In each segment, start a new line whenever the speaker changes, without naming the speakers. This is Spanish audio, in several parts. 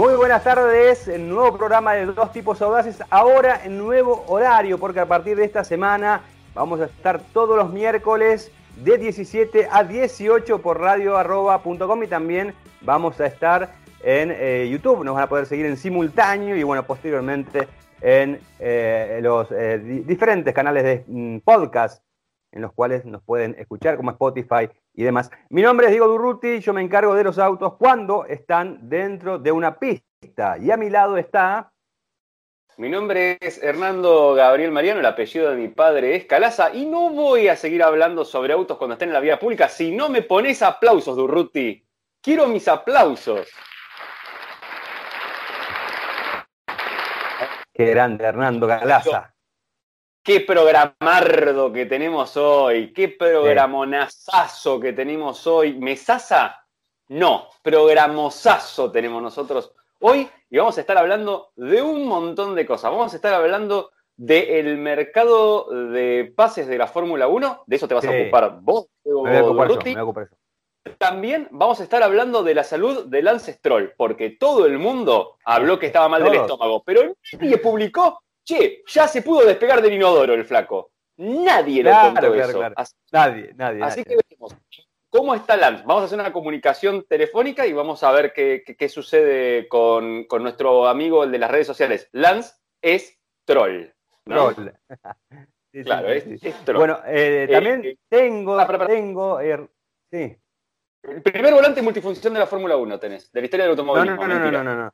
Muy buenas tardes, el nuevo programa de Dos Tipos Audaces, ahora en nuevo horario, porque a partir de esta semana vamos a estar todos los miércoles de 17 a 18 por radioarroba.com y también vamos a estar en eh, YouTube, nos van a poder seguir en simultáneo y bueno, posteriormente en eh, los eh, diferentes canales de mm, podcast en los cuales nos pueden escuchar como Spotify y demás. Mi nombre es Diego Durruti, yo me encargo de los autos cuando están dentro de una pista. Y a mi lado está...
Mi nombre es Hernando Gabriel Mariano, el apellido de mi padre es Calaza y no voy a seguir hablando sobre autos cuando estén en la vía pública si no me pones aplausos, Durruti. Quiero mis aplausos.
Qué grande, Hernando Calaza.
Qué programardo que tenemos hoy, qué programonazazo que tenemos hoy. ¿Mesaza? No, programosazo tenemos nosotros hoy y vamos a estar hablando de un montón de cosas. Vamos a estar hablando del mercado de pases de la Fórmula 1, de eso te vas a ocupar vos, También vamos a estar hablando de la salud de Lance Stroll, porque todo el mundo habló que estaba mal del estómago, pero nadie publicó che, ya se pudo despegar del inodoro el flaco. Nadie le contó eso.
nadie, nadie.
Así que veremos. ¿Cómo está Lance? Vamos a hacer una comunicación telefónica y vamos a ver qué, sucede con, nuestro amigo, el de las redes sociales. Lance es troll.
Troll.
claro, es, troll.
Bueno, eh, también eh, tengo, ah, tengo, sí.
El primer volante multifunción de la Fórmula 1 tenés, de la historia del automóvil.
no, no, no, no, no, no. No,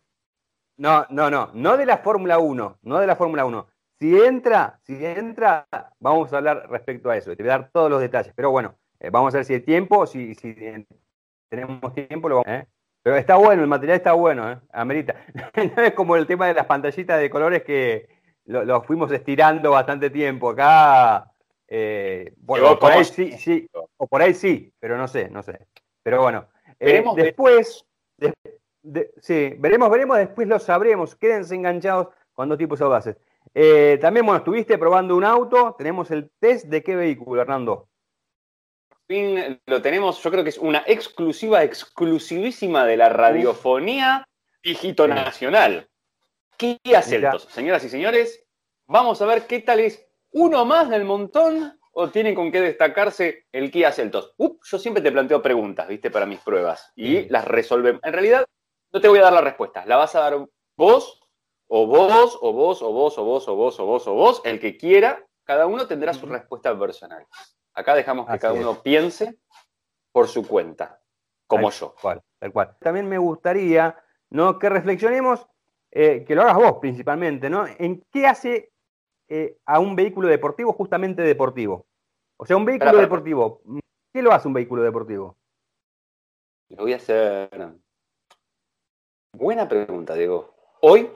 no, no, no de la Fórmula 1, no de la Fórmula 1. Si entra, si entra, vamos a hablar respecto a eso, te voy a dar todos los detalles. Pero bueno, eh, vamos a ver si hay tiempo, si, si tenemos tiempo, lo vamos ¿eh? Pero está bueno, el material está bueno, ¿eh? Amerita. no es como el tema de las pantallitas de colores que lo, fuimos estirando bastante tiempo. Acá, eh, bueno, por ahí sí, sí, o por ahí sí, pero no sé, no sé. Pero bueno, eh, sí, veremos, veremos, después lo sabremos. Quédense enganchados cuando tipos audaces. Eh, también, bueno, estuviste probando un auto. Tenemos el test de qué vehículo, Hernando.
Fin, lo tenemos, yo creo que es una exclusiva, exclusivísima de la radiofonía dígito nacional. Kia Celtos. Señoras y señores, vamos a ver qué tal es uno más del montón o tienen con qué destacarse el Kia Celtos. yo siempre te planteo preguntas, ¿viste? Para mis pruebas y las resolvemos. En realidad, no te voy a dar la respuesta, la vas a dar vos, o vos, o vos, o vos, o vos, o vos, o vos, o vos, el que quiera, cada uno tendrá su respuesta personal. Acá dejamos que cada uno piense por su cuenta, como yo.
Cual, tal cual. También me gustaría ¿no? que reflexionemos, eh, que lo hagas vos principalmente, ¿no? ¿En qué hace eh, a un vehículo deportivo justamente deportivo? O sea, un vehículo deportivo, ¿qué lo hace un vehículo deportivo?
Lo voy a hacer Buena pregunta, Diego. Hoy,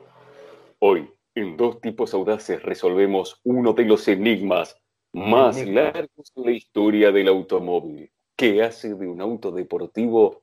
hoy, en dos tipos audaces resolvemos uno de los enigmas más largos de la historia del automóvil. ¿Qué hace de un auto deportivo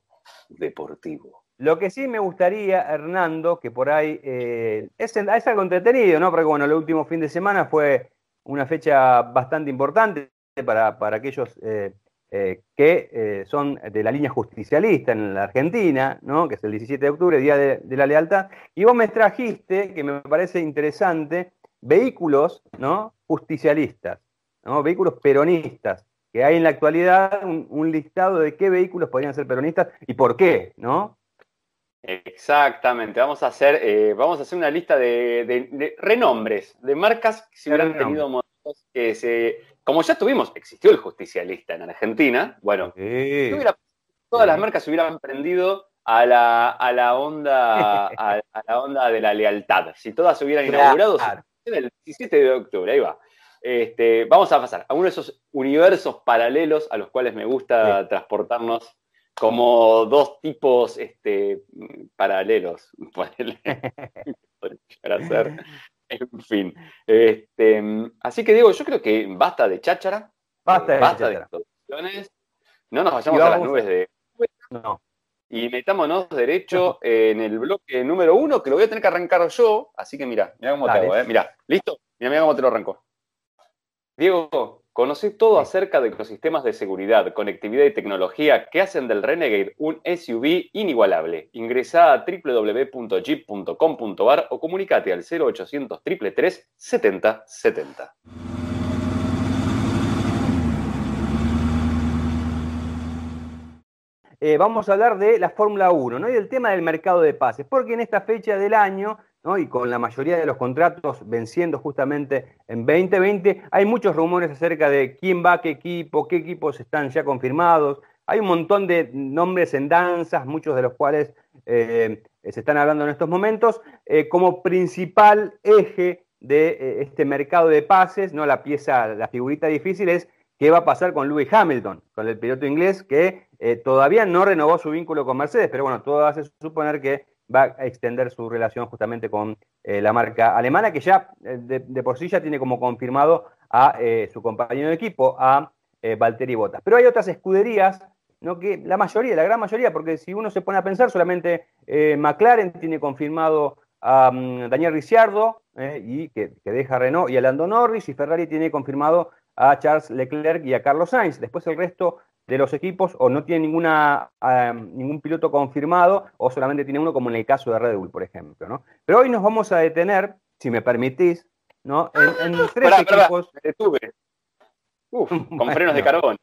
deportivo?
Lo que sí me gustaría, Hernando, que por ahí eh, es, algo entretenido, ¿no? Porque bueno, el último fin de semana fue una fecha bastante importante para, para aquellos eh, eh, que eh, son de la línea justicialista en la Argentina, ¿no? que es el 17 de octubre, Día de, la Lealtad, y vos me trajiste, que me parece interesante, vehículos ¿no? justicialistas, ¿no? vehículos peronistas, que hay en la actualidad un, listado de qué vehículos podrían ser peronistas y por qué, ¿no?
Exactamente, vamos a hacer, eh, vamos a hacer una lista de, renombres, de marcas que se hubieran tenido que se como ya tuvimos, existió el justicialista en Argentina, bueno, todas las marcas se hubieran prendido a la, onda, a, la onda de la lealtad. Si todas se hubieran inaugurado el 17 de octubre, ahí va. Este, vamos a pasar a uno de esos universos paralelos a los cuales me gusta transportarnos como dos tipos este, paralelos. para hacer En fin. Este, así que digo, yo creo que basta de cháchara.
Basta de,
basta de introducciones. No nos vayamos a las nubes de. No. Y metámonos derecho en el bloque número uno, que lo voy a tener que arrancar yo. Así que mira, mira cómo te hago, ¿eh? Mira, ¿listo? Mira, mira cómo te lo arranco. Diego, Conoce todo acerca de ecosistemas de seguridad, conectividad y tecnología que hacen del Renegade un SUV inigualable. Ingresa a www.jeep.com.ar o comunicate al 0800 333 7070.
vamos a hablar de la Fórmula 1 ¿no? y del tema del mercado de pases, porque en esta fecha del año y con la mayoría de los contratos venciendo justamente en 2020, hay muchos rumores acerca de quién va a qué equipo, qué equipos están ya confirmados. Hay un montón de nombres en danzas, muchos de los cuales eh, se están hablando en estos momentos, eh, como principal eje de eh, este mercado de pases, ¿no? la pieza, la figurita difícil es qué va a pasar con Lewis Hamilton, con el piloto inglés que todavía no renovó su vínculo con Mercedes, pero bueno, todo hace suponer que va a extender su relación justamente con eh, la marca alemana, que ya eh, de, por sí ya tiene como confirmado a eh, su compañero de equipo, a Valtteri Bottas. Pero hay otras escuderías, ¿no? que la mayoría, la gran mayoría, porque si uno se pone a pensar, solamente McLaren tiene confirmado a mm, Daniel Ricciardo, y que, que, deja Renault, y a Lando Norris, y Ferrari tiene confirmado a Charles Leclerc y a Carlos Sainz. Después el resto de los equipos o no tiene ninguna, ningún piloto confirmado o solamente tiene uno como en el caso de Red Bull, por ejemplo. ¿no? Pero hoy nos vamos a detener, si me permitís, ¿no? en, tres equipos...
con frenos de carbón.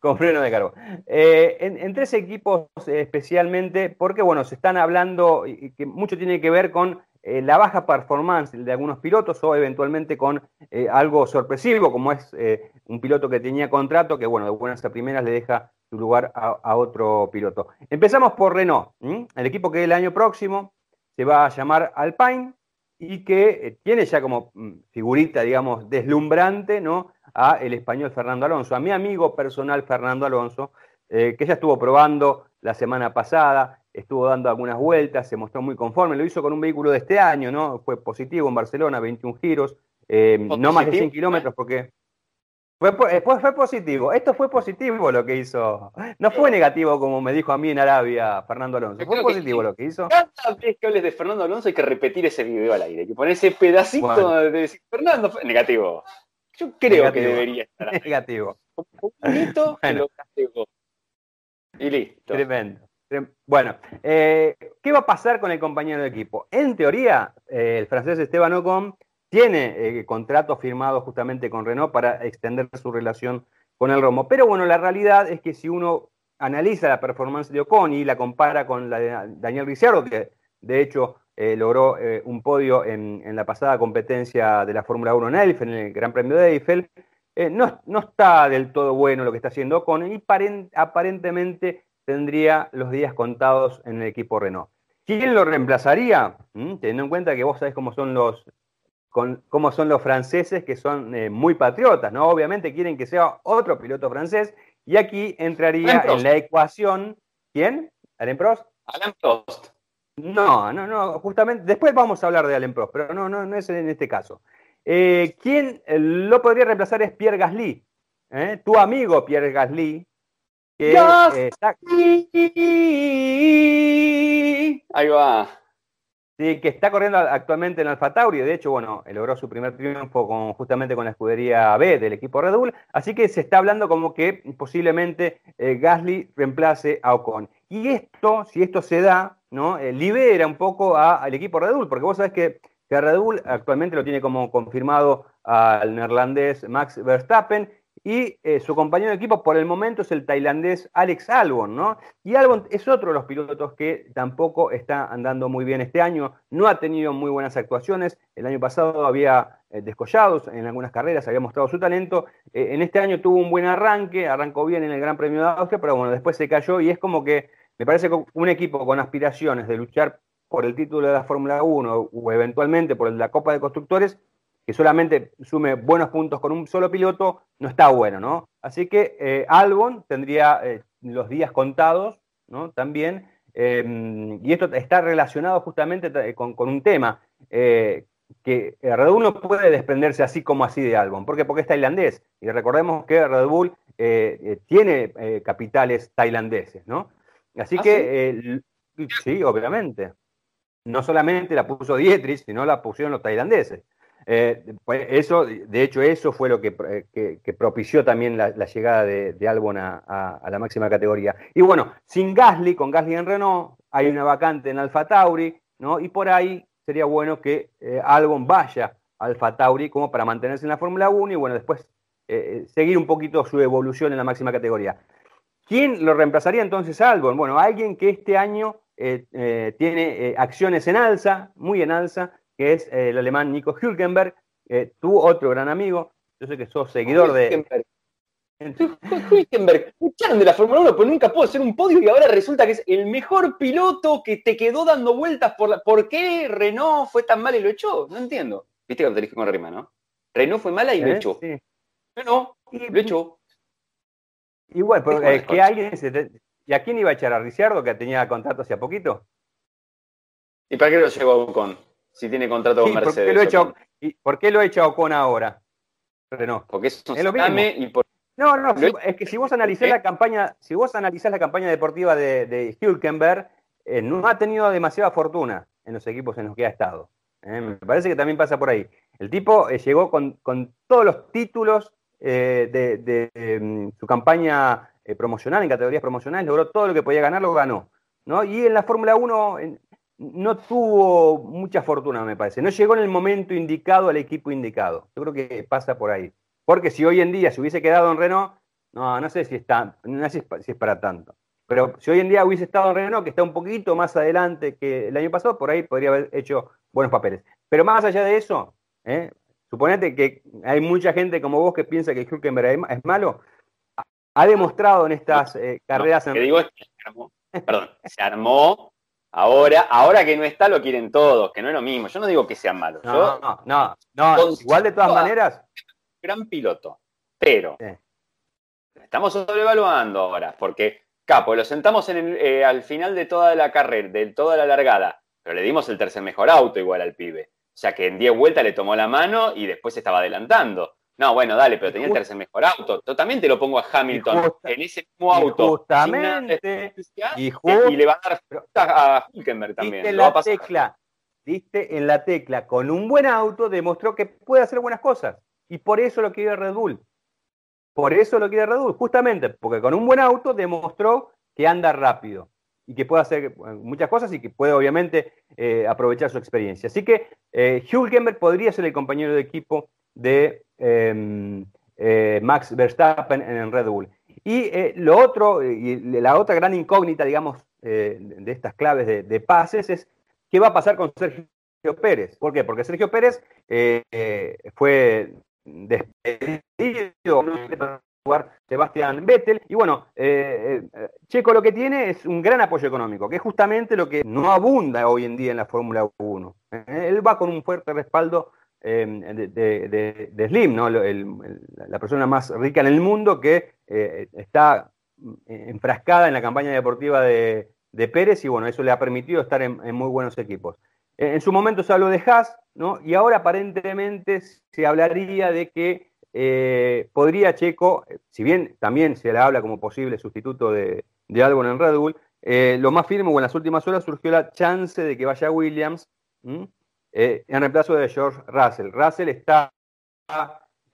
Con frenos de carbón. Eh, en, tres equipos especialmente, porque bueno, se están hablando, y que mucho tiene que ver con eh, la baja performance de algunos pilotos o eventualmente con eh, algo sorpresivo, como es eh, un piloto que tenía contrato, que bueno, de buenas a primeras le deja su lugar a, otro piloto. Empezamos por Renault, el equipo que el año próximo se va a llamar Alpine y que tiene ya como mm, figurita, digamos, deslumbrante, ¿no? A el español Fernando Alonso, a mi amigo personal Fernando Alonso, que ya estuvo probando la semana pasada, estuvo dando algunas vueltas, se mostró muy conforme, lo hizo con un vehículo de este año, ¿no? Fue positivo en Barcelona, 21 giros, eh, no más de 100 kilómetros porque... Fue, eh, fue, positivo, esto fue positivo lo que hizo, no fue negativo como me dijo a mí en Arabia Fernando Alonso, fue positivo lo que hizo.
Cada vez que hables de Fernando Alonso hay que repetir ese video al aire, que poner ese pedacito de decir Fernando fue negativo. Yo creo que debería estar.
Negativo.
Un poquito lo Y listo.
Tremendo. Bueno, eh, ¿qué va a pasar con el compañero de equipo? En teoría, eh, el francés Esteban Ocon tiene eh, contrato firmado justamente con Renault para extender su relación con el Romo. Pero bueno, la realidad es que si uno analiza la performance de Ocon y la compara con la de Daniel Ricciardo, que de hecho logró un podio en, la pasada competencia de la Fórmula 1 en Eiffel, en el Gran Premio de Eiffel, no, no, está del todo bueno lo que está haciendo Ocon y aparentemente tendría los días contados en el equipo Renault. ¿Quién lo reemplazaría? ¿Mm? Teniendo en cuenta que vos sabés cómo son los, cómo son los franceses, que son eh, muy patriotas, ¿no? Obviamente quieren que sea otro piloto francés, y aquí entraría en la ecuación. ¿Quién? ¿Alain Prost?
Alain Prost.
No, no, no, justamente, después vamos a hablar de Alain Prost, pero no, no, no es en este caso. Eh, ¿Quién eh, lo podría reemplazar es Pierre Gasly? Tu amigo Pierre Gasly,
que, Ahí va.
Sí, que está corriendo actualmente en Alfa Tauri. De hecho, bueno, logró su primer triunfo con, justamente con la escudería B del equipo Red Bull. Así que se está hablando como que posiblemente eh, Gasly reemplace a Ocon. Y esto, si esto se da, ¿no? Eh, libera un poco al equipo Red Bull, porque vos sabés que, que Red Bull actualmente lo tiene como confirmado al neerlandés Max Verstappen y eh, su compañero de equipo por el momento es el tailandés Alex Albon, ¿no? Y Albon es otro de los pilotos que tampoco está andando muy bien este año, no ha tenido muy buenas actuaciones, el año pasado había eh, descollados en algunas carreras, había mostrado su talento, eh, en este año tuvo un buen arranque, arrancó bien en el Gran Premio de Austria, pero bueno, después se cayó y es como que me parece que un equipo con aspiraciones de luchar por el título de la Fórmula 1 o eventualmente por la Copa de Constructores, que solamente sume buenos puntos con un solo piloto, no está bueno, ¿no? Así que eh, Albon tendría eh, los días contados, ¿no? También, em, y esto está relacionado justamente con, un tema, eh, que Red Bull no puede desprenderse así como así de Albon. ¿Por qué? Porque es tailandés. Y recordemos que Red Bull tiene capitales tailandeses, ¿no? Así ¿Ah, que, sí? obviamente. No solamente la puso Dietrich, sino la pusieron los tailandeses. Eh, pues eso, de hecho, eso fue lo que, eh, propició también la, llegada de, Albon a, la máxima categoría. Y bueno, sin Gasly, con Gasly en Renault, hay una vacante en Alfa Tauri, ¿no? Y por ahí sería bueno que eh, Albon vaya a Alfa Tauri como para mantenerse en la Fórmula 1 y bueno, después seguir un poquito su evolución en la máxima categoría. ¿Quién lo reemplazaría entonces a Albon? Bueno, alguien que este año tiene acciones en alza, muy en alza, que es eh, el alemán Nico Hülkenberg, eh, tu otro gran amigo. Yo sé que sos seguidor de.
Hülkenberg, echaron de la Fórmula 1, pero nunca pudo hacer un podio y ahora resulta que es el mejor piloto que te quedó dando vueltas por la. ¿Por qué Renault fue tan mal y lo echó? No entiendo. Viste que te dije con Rima, ¿no? Renault fue mala y lo ¿Eh? echó. Sí. No, lo echó.
Y bueno, pero, que alguien ¿Y a quién iba a echar? ¿A Ricciardo, que tenía contrato hace poquito?
¿Y para qué lo llevó con? Si tiene contrato con Mercedes.
¿por qué, lo he hecho, ¿Y por qué lo hecho Ocon ahora?
Porque es, es lo mismo. Y
No, no, es que si vos analizás la campaña, si vos analizás la campaña deportiva de, de Hülkenberg, eh, no ha tenido demasiada fortuna en los equipos en los que ha estado. Eh, me parece que también pasa por ahí. El tipo eh, llegó con, todos los títulos de, em, su campaña promocional, en categorías promocionales, logró todo lo que podía ganar, lo ganó. ¿no? Y en la Fórmula 1, no tuvo mucha fortuna, me parece. No llegó en el momento indicado al equipo indicado. Yo creo que pasa por ahí. Porque si hoy en día se hubiese quedado en Renault, no, no sé si, está, no sé si es para tanto. Pero si hoy en día hubiese estado en Renault, que está un poquito más adelante que el año pasado, por ahí podría haber hecho buenos papeles. Pero más allá de eso, ¿eh? suponete que hay mucha gente como vos que piensa que Hülkenberg es malo. Ha demostrado en estas eh, carreras.
en... digo es que se armó, perdón, se armó Ahora, ahora que no está, lo quieren todos, que no es lo mismo. Yo no digo que sean malos.
No, no, no, igual de todas maneras.
Gran piloto. Pero estamos sobrevaluando ahora, porque Capo, lo sentamos en eh, al final de toda la carrera, de toda la largada, pero le dimos el tercer mejor auto igual al pibe. O sea que en 10 vueltas le tomó la mano y después estaba adelantando. No, bueno, dale, pero tenía el tercer mejor auto. Yo también te lo pongo a Hamilton en ese mismo auto.
Justamente.
Y, y, le va a dar a Hülkenberg también.
Diste, la tecla, diste en la tecla. Con un buen auto demostró que puede hacer buenas cosas. Y por eso lo quiere Red Bull. Por eso lo quiere Red Bull, justamente, porque con un buen auto demostró que anda rápido y que puede hacer muchas cosas y que puede obviamente eh, aprovechar su experiencia. Así que eh, Hülkenberg podría ser el compañero de equipo de Em, eh, Max Verstappen en Red Bull. Y eh, lo otro, y la otra gran incógnita, digamos, eh, de estas claves de, pases es qué va a pasar con Sergio Pérez. ¿Por qué? Porque Sergio Pérez fue despedido jugar Sebastián Vettel. Y bueno, Checo lo que tiene es un gran apoyo económico, que es justamente lo que no abunda hoy en día en la Fórmula 1. él va con un fuerte respaldo Em, de, Slim, ¿no? la persona más rica en el mundo que eh, está enfrascada en la campaña deportiva de, Pérez y bueno, eso le ha permitido estar en, muy buenos equipos. En, su momento se habló de Haas, ¿no? Y ahora aparentemente se hablaría de que eh, podría Checo, si bien también se le habla como posible sustituto de, de Albon en Red Bull, eh, lo más firme, o en las últimas horas surgió la chance de que vaya Williams, eh, en reemplazo de George Russell. Russell está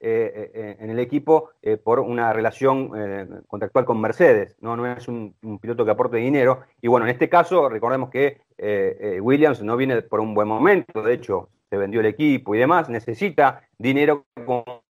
eh, eh, en el equipo por una relación contractual con Mercedes, no, no es un, piloto que aporte dinero. Y bueno, en este caso, recordemos que Williams no viene por un buen momento, de hecho, se vendió el equipo y demás, necesita dinero como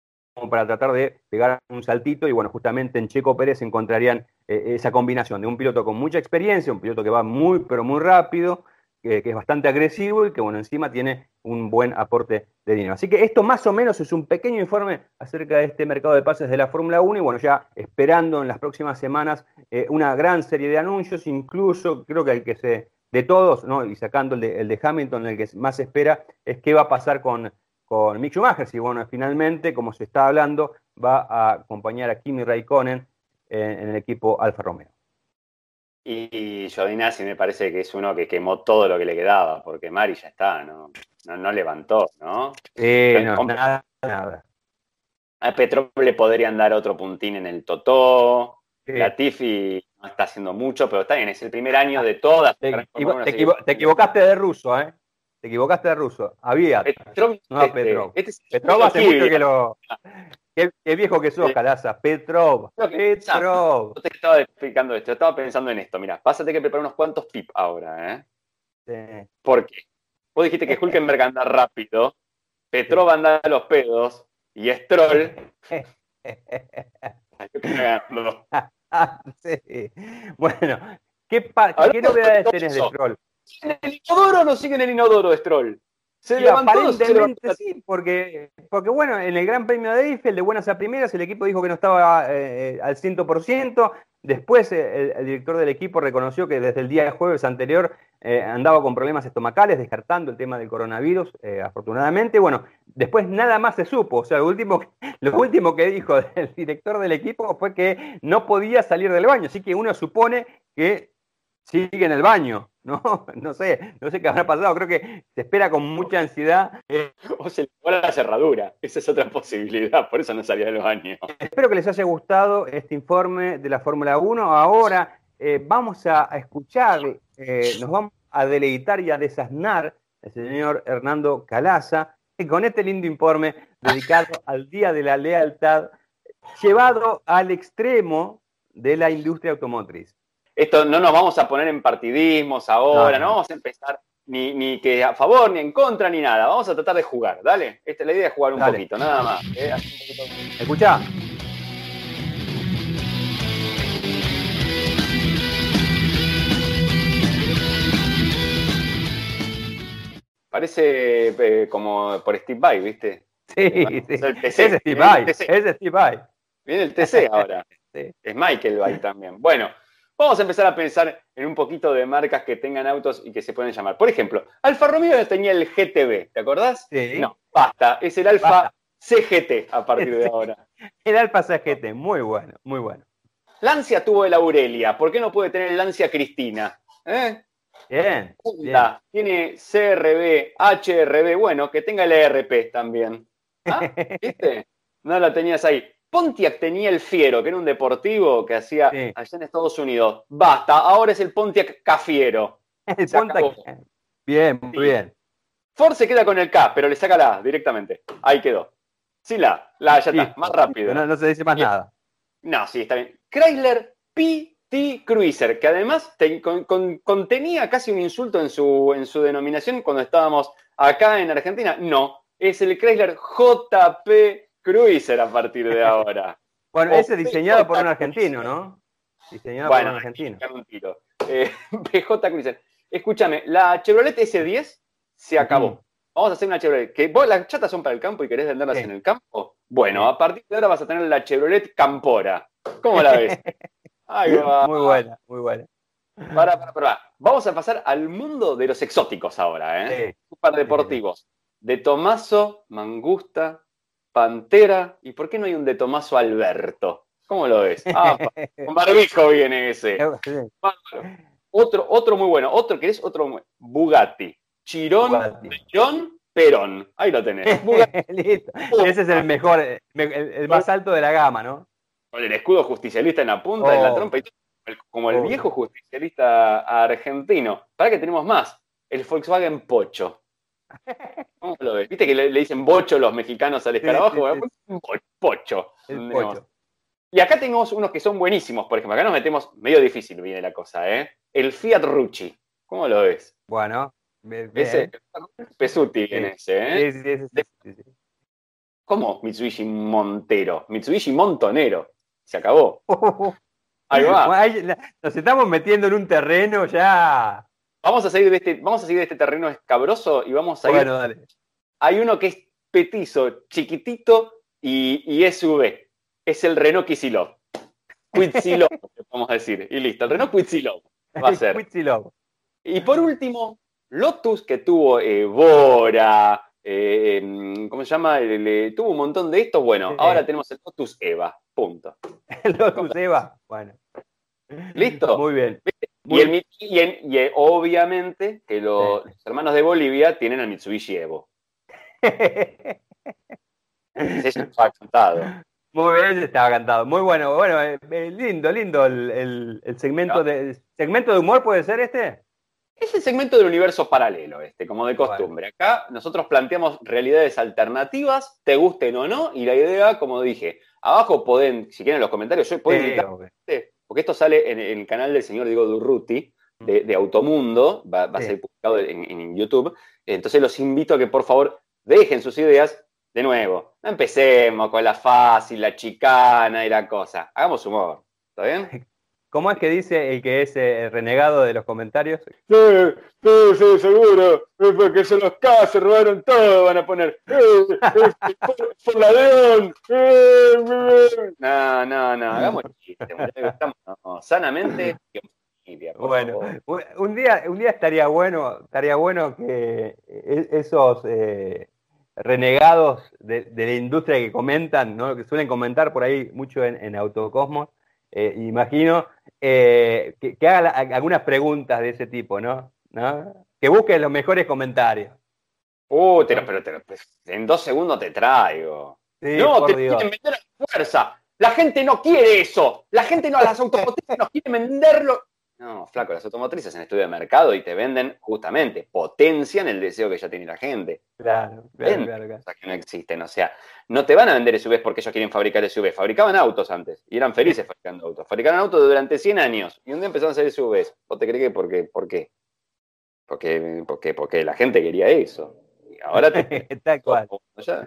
para tratar de pegar un saltito y bueno, justamente en Checo Pérez encontrarían esa combinación de un piloto con mucha experiencia, un piloto que va muy pero muy rápido, que, es bastante agresivo y que, bueno, encima tiene un buen aporte de dinero. Así que esto más o menos es un pequeño informe acerca de este mercado de pases de la Fórmula 1 y, bueno, ya esperando en las próximas semanas eh, una gran serie de anuncios, incluso creo que el que se, de todos, ¿no? y sacando el de, el de Hamilton, el que más se espera es qué va a pasar con, con Mick Schumacher, si, bueno, finalmente, como se está hablando, va a acompañar a Kimi Raikkonen en el equipo Alfa Romeo.
Y Giovinazzi me parece que es uno que quemó todo lo que le quedaba, porque Mari ya está, ¿no? No, levantó, ¿no?
Sí, no, nada, nada.
A Petrov le podrían dar otro puntín en el Totó. La Tifi no está haciendo mucho, pero está bien, es el primer año de todas.
Te, te, equivocaste de ruso, ¿eh? te equivocaste de ruso. Había.
Petrov,
no
este,
Petrov.
este es-
Petrov hace mucho que lo. Qué, qué viejo que sos,
Sí.
Calaza. Petrov. Petrov.
Yo te estaba explicando esto, estaba pensando en esto. Mira, vas a tener que preparar unos cuantos pip ahora, ¿eh?
Sí.
¿Por qué? Vos dijiste que Hulkenberg anda rápido, Petrov anda a los pedos y Stroll
sí. Bueno, ¿qué, ¿qué novedades
de
tenés de. Stroll?
¿Sigue en el inodoro o no sigue en el inodoro Stroll? Se se
aparentemente sí, porque, porque bueno, en el Gran Premio de Eiffel, de buenas a primeras, el equipo dijo que no estaba eh, al 100%. Después eh, el, el director del equipo reconoció que desde el día de jueves anterior eh, andaba con problemas estomacales, descartando el tema del coronavirus, eh, afortunadamente. Bueno, después nada más se supo. O sea, lo último, lo último que dijo el director del equipo fue que no podía salir del baño. Así que uno supone que sigue en el baño. No, no sé, no sé qué habrá pasado. Creo que se espera con mucha ansiedad
O se le fue la cerradura. Esa es otra posibilidad, por eso no salía de los baños.
Espero que les haya gustado este informe de la Fórmula 1. Ahora eh, vamos a, escuchar, eh, nos vamos a deleitar y a desasnar el señor Hernando Calaza con este lindo informe dedicado al Día de la Lealtad, llevado al extremo de la industria automotriz.
Esto no nos vamos a poner en partidismos ahora,
No,
vamos a empezar ni, ni que a favor ni en contra ni nada. Vamos a tratar de jugar, dale. Esta, la idea es jugar un
Dale.
poquito, nada más. ¿eh? Poquito-
Escuchá.
Parece eh, como por Steve Vai, ¿viste?
Sí,
Bueno,
sí.
es el TC,
es Steve Vai, es Steve Vai.
Viene el TC ahora.
Sí.
Es Michael Vai también. Bueno, vamos a empezar a pensar en un poquito de marcas que tengan autos y que se pueden llamar. Por ejemplo, Alfa Romeo tenía el GTB, ¿te acordás?
Sí.
No, basta. Es el Alfa
Basta.
CGT a partir de
Sí.
ahora.
El Alfa CGT, muy bueno, muy bueno.
Lancia tuvo el Aurelia. ¿Por qué no puede tener el Lancia Cristina? ¿Eh?
Bien, bien.
Tiene CRB, HRB, bueno, que tenga el ERP también. ¿Ah? ¿Viste? No la tenías ahí. Pontiac tenía el Fiero, que era un deportivo que hacía
Sí.
allá en Estados Unidos. Basta, ahora es el Pontiac Cafiero.
El. Bien, muy bien.
Ford se queda con el K, pero le saca la A directamente. Ahí quedó. Sí, la, la, ya está, más rápido.
No, no se dice más
Bien.
nada.
No, sí, está bien. Chrysler PT Cruiser, que además te- con- con- contenía casi un insulto en su, en su denominación cuando estábamos acá en Argentina. No, es el Chrysler JP Cruiser a partir de ahora.
Bueno, ese diseñado por un argentino, ¿no? Diseñado por un argentino.
pegar un tiro. Eh, PJ Cruiser. Escúchame, la Chevrolet S10 se acabó. Vamos a hacer una Chevrolet. ¿Que vos las chatas son para el campo y querés venderlas
Sí.
en el campo? Bueno, a partir de ahora vas a tener la Chevrolet Campora. ¿Cómo la ves? Va.
Muy buena, muy buena.
Para, para, para. Vamos a pasar al mundo de los exóticos ahora, ¿eh?
Sí.
Super deportivos. De Tomaso, Mangusta, Pantera. ¿Y por qué no hay un de Tomaso Alberto? ¿Cómo lo ves? Ah, con barbijo viene ese. Otro, otro muy bueno. Otro que es otro muy- Bugatti. Chirón,
Bugatti.
Perón, Perón. Ahí lo tenés. Bugatti
Listo. Ese es el mejor, el, el- más alto de la gama, ¿no?
con el escudo justicialista en la punta, en la
Oh.
trompa y todo. Como el
Oh.
viejo justicialista argentino. ¿Para qué tenemos más? El Volkswagen Pocho. ¿Cómo lo ves? ¿Viste que le, le dicen bocho los mexicanos al escarabajo?
sí,
un po- Pocho. Y acá tenemos unos que son buenísimos, por ejemplo. Acá nos metemos medio difícil, viene la cosa, ¿eh? El Fiat Rucci. ¿Cómo lo ves?
Bueno, bien.
Ese Pesuti
Sí.
en ese, ¿eh?
Sí, sí, sí, sí, sí, sí.
¿Cómo Mitsubishi Montero? Mitsubishi Montonero. Se acabó. Ahí va.
Nos estamos metiendo en un terreno ya.
Vamos a seguir de este, vamos a seguir de este terreno escabroso y vamos a ir.
Bueno, dale.
Hay uno que es petizo, chiquitito y, y SUV. Es el Renault Kisilov. Quitsilov, vamos a decir. Y listo, el Renault Quitsilov va a ser.
Cuitsilov.
Y por último, Lotus, que tuvo eh, Bora, eh, em, ¿cómo se llama? El- tuvo un montón de estos. Bueno, ahora tenemos el Lotus Eva. Punto.
El Lotus Eva. Bueno.
¿Listo?
Muy bien.
Y, el y en- y, obviamente que los,
Sí.
los hermanos de Bolivia tienen el Mitsubishi Evo. Eso está cantado.
Muy bien, estaba cantado. Muy bueno, bueno, eh, eh, lindo, lindo el, el- el segmento de segmento de humor puede ser este.
Es el segmento del universo paralelo, este, como de costumbre. Acá nosotros planteamos realidades alternativas, te gusten o no, y la idea, como dije, abajo pueden, si quieren los comentarios, yo puedo invitar, porque esto sale en, el canal del señor Diego Durruti, de, Automundo, va, a ser publicado en, YouTube. Entonces los invito a que por favor dejen sus ideas. De nuevo, no empecemos con la fácil, la chicana y la cosa. Hagamos humor. ¿Está bien?
¿Cómo es que dice el que es eh, renegado de los comentarios?
Sí, sí, sí, seguro. Porque son los casos, robaron todo, van a poner. Eh, eh, por, la león. no, no, no, hagamos chiste. Estamos sanamente
bueno, un día, un día estaría bueno, estaría bueno que e, esos eh, renegados de, la industria que comentan, ¿no? que suelen comentar por ahí mucho en, Autocosmos, eh, imagino eh, que, que haga algunas preguntas de ese tipo, ¿no? Que busquen los mejores comentarios.
Uh, pero, pues, en dos segundos te traigo. no, te quieren vender a fuerza. La gente no quiere eso. La gente no, las automotrices no quieren venderlo. No, flaco, las automotrices en estudio de mercado y te venden justamente, potencian el deseo que ya tiene la gente.
Claro, claro, claro,
O sea, que no existen. O sea, no te van a vender SUVs porque ellos quieren fabricar SUVs. Fabricaban autos antes y eran felices fabricando autos. Fabricaron autos durante 100 años y un día empezaron a hacer SUVs. ¿Vos te crees que por qué? ¿Por qué? Porque, porque, porque la gente quería eso. Y ahora te.
Tal cual.
después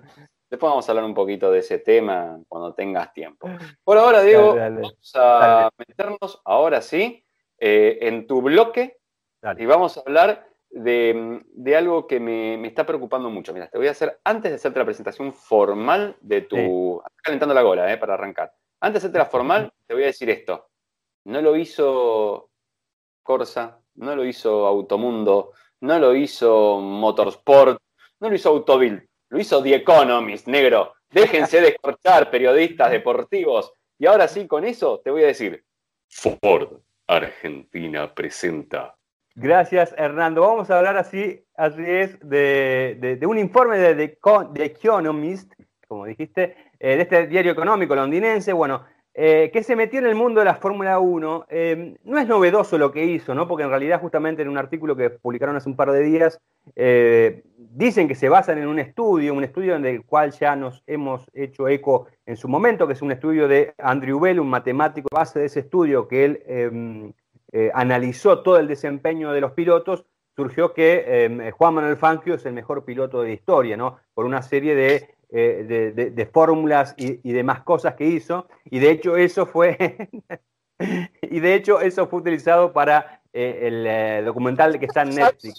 vamos a hablar un poquito de ese tema cuando tengas tiempo. Por ahora, Diego, vamos a meternos ahora sí eh, en tu bloque y vamos a hablar de, algo que me, está preocupando mucho. Mira, te voy a hacer, antes de hacerte la presentación formal de tu... calentando la gola, eh, para arrancar. Antes de hacerte la formal, te voy a decir esto. No lo hizo Corsa, no lo hizo Automundo, no lo hizo Motorsport, no lo hizo Autobild, lo hizo The Economist, negro. Déjense de periodistas deportivos. Y ahora sí, con eso te voy a decir, Ford Argentina presenta.
Gracias, Hernando. Vamos a hablar así, así es, de, un informe de The Economist, como dijiste, eh, de este diario económico londinense, bueno, eh, que se metió en el mundo de la Fórmula 1. Eh, no es novedoso lo que hizo, ¿no? Porque en realidad, justamente en un artículo que publicaron hace un par de días, dicen que se basan en un estudio, un estudio en el cual ya nos hemos hecho eco en su momento, que es un estudio de Andrew Bell, un matemático base de ese estudio, que él em, eh, analizó todo el desempeño de los pilotos, surgió que em, Juan Manuel Fangio es el mejor piloto de la historia, ¿no? Por una serie de, eh, fórmulas y, demás cosas que hizo, y de hecho eso fue... y de hecho eso fue utilizado para eh, el documental que está en Netflix.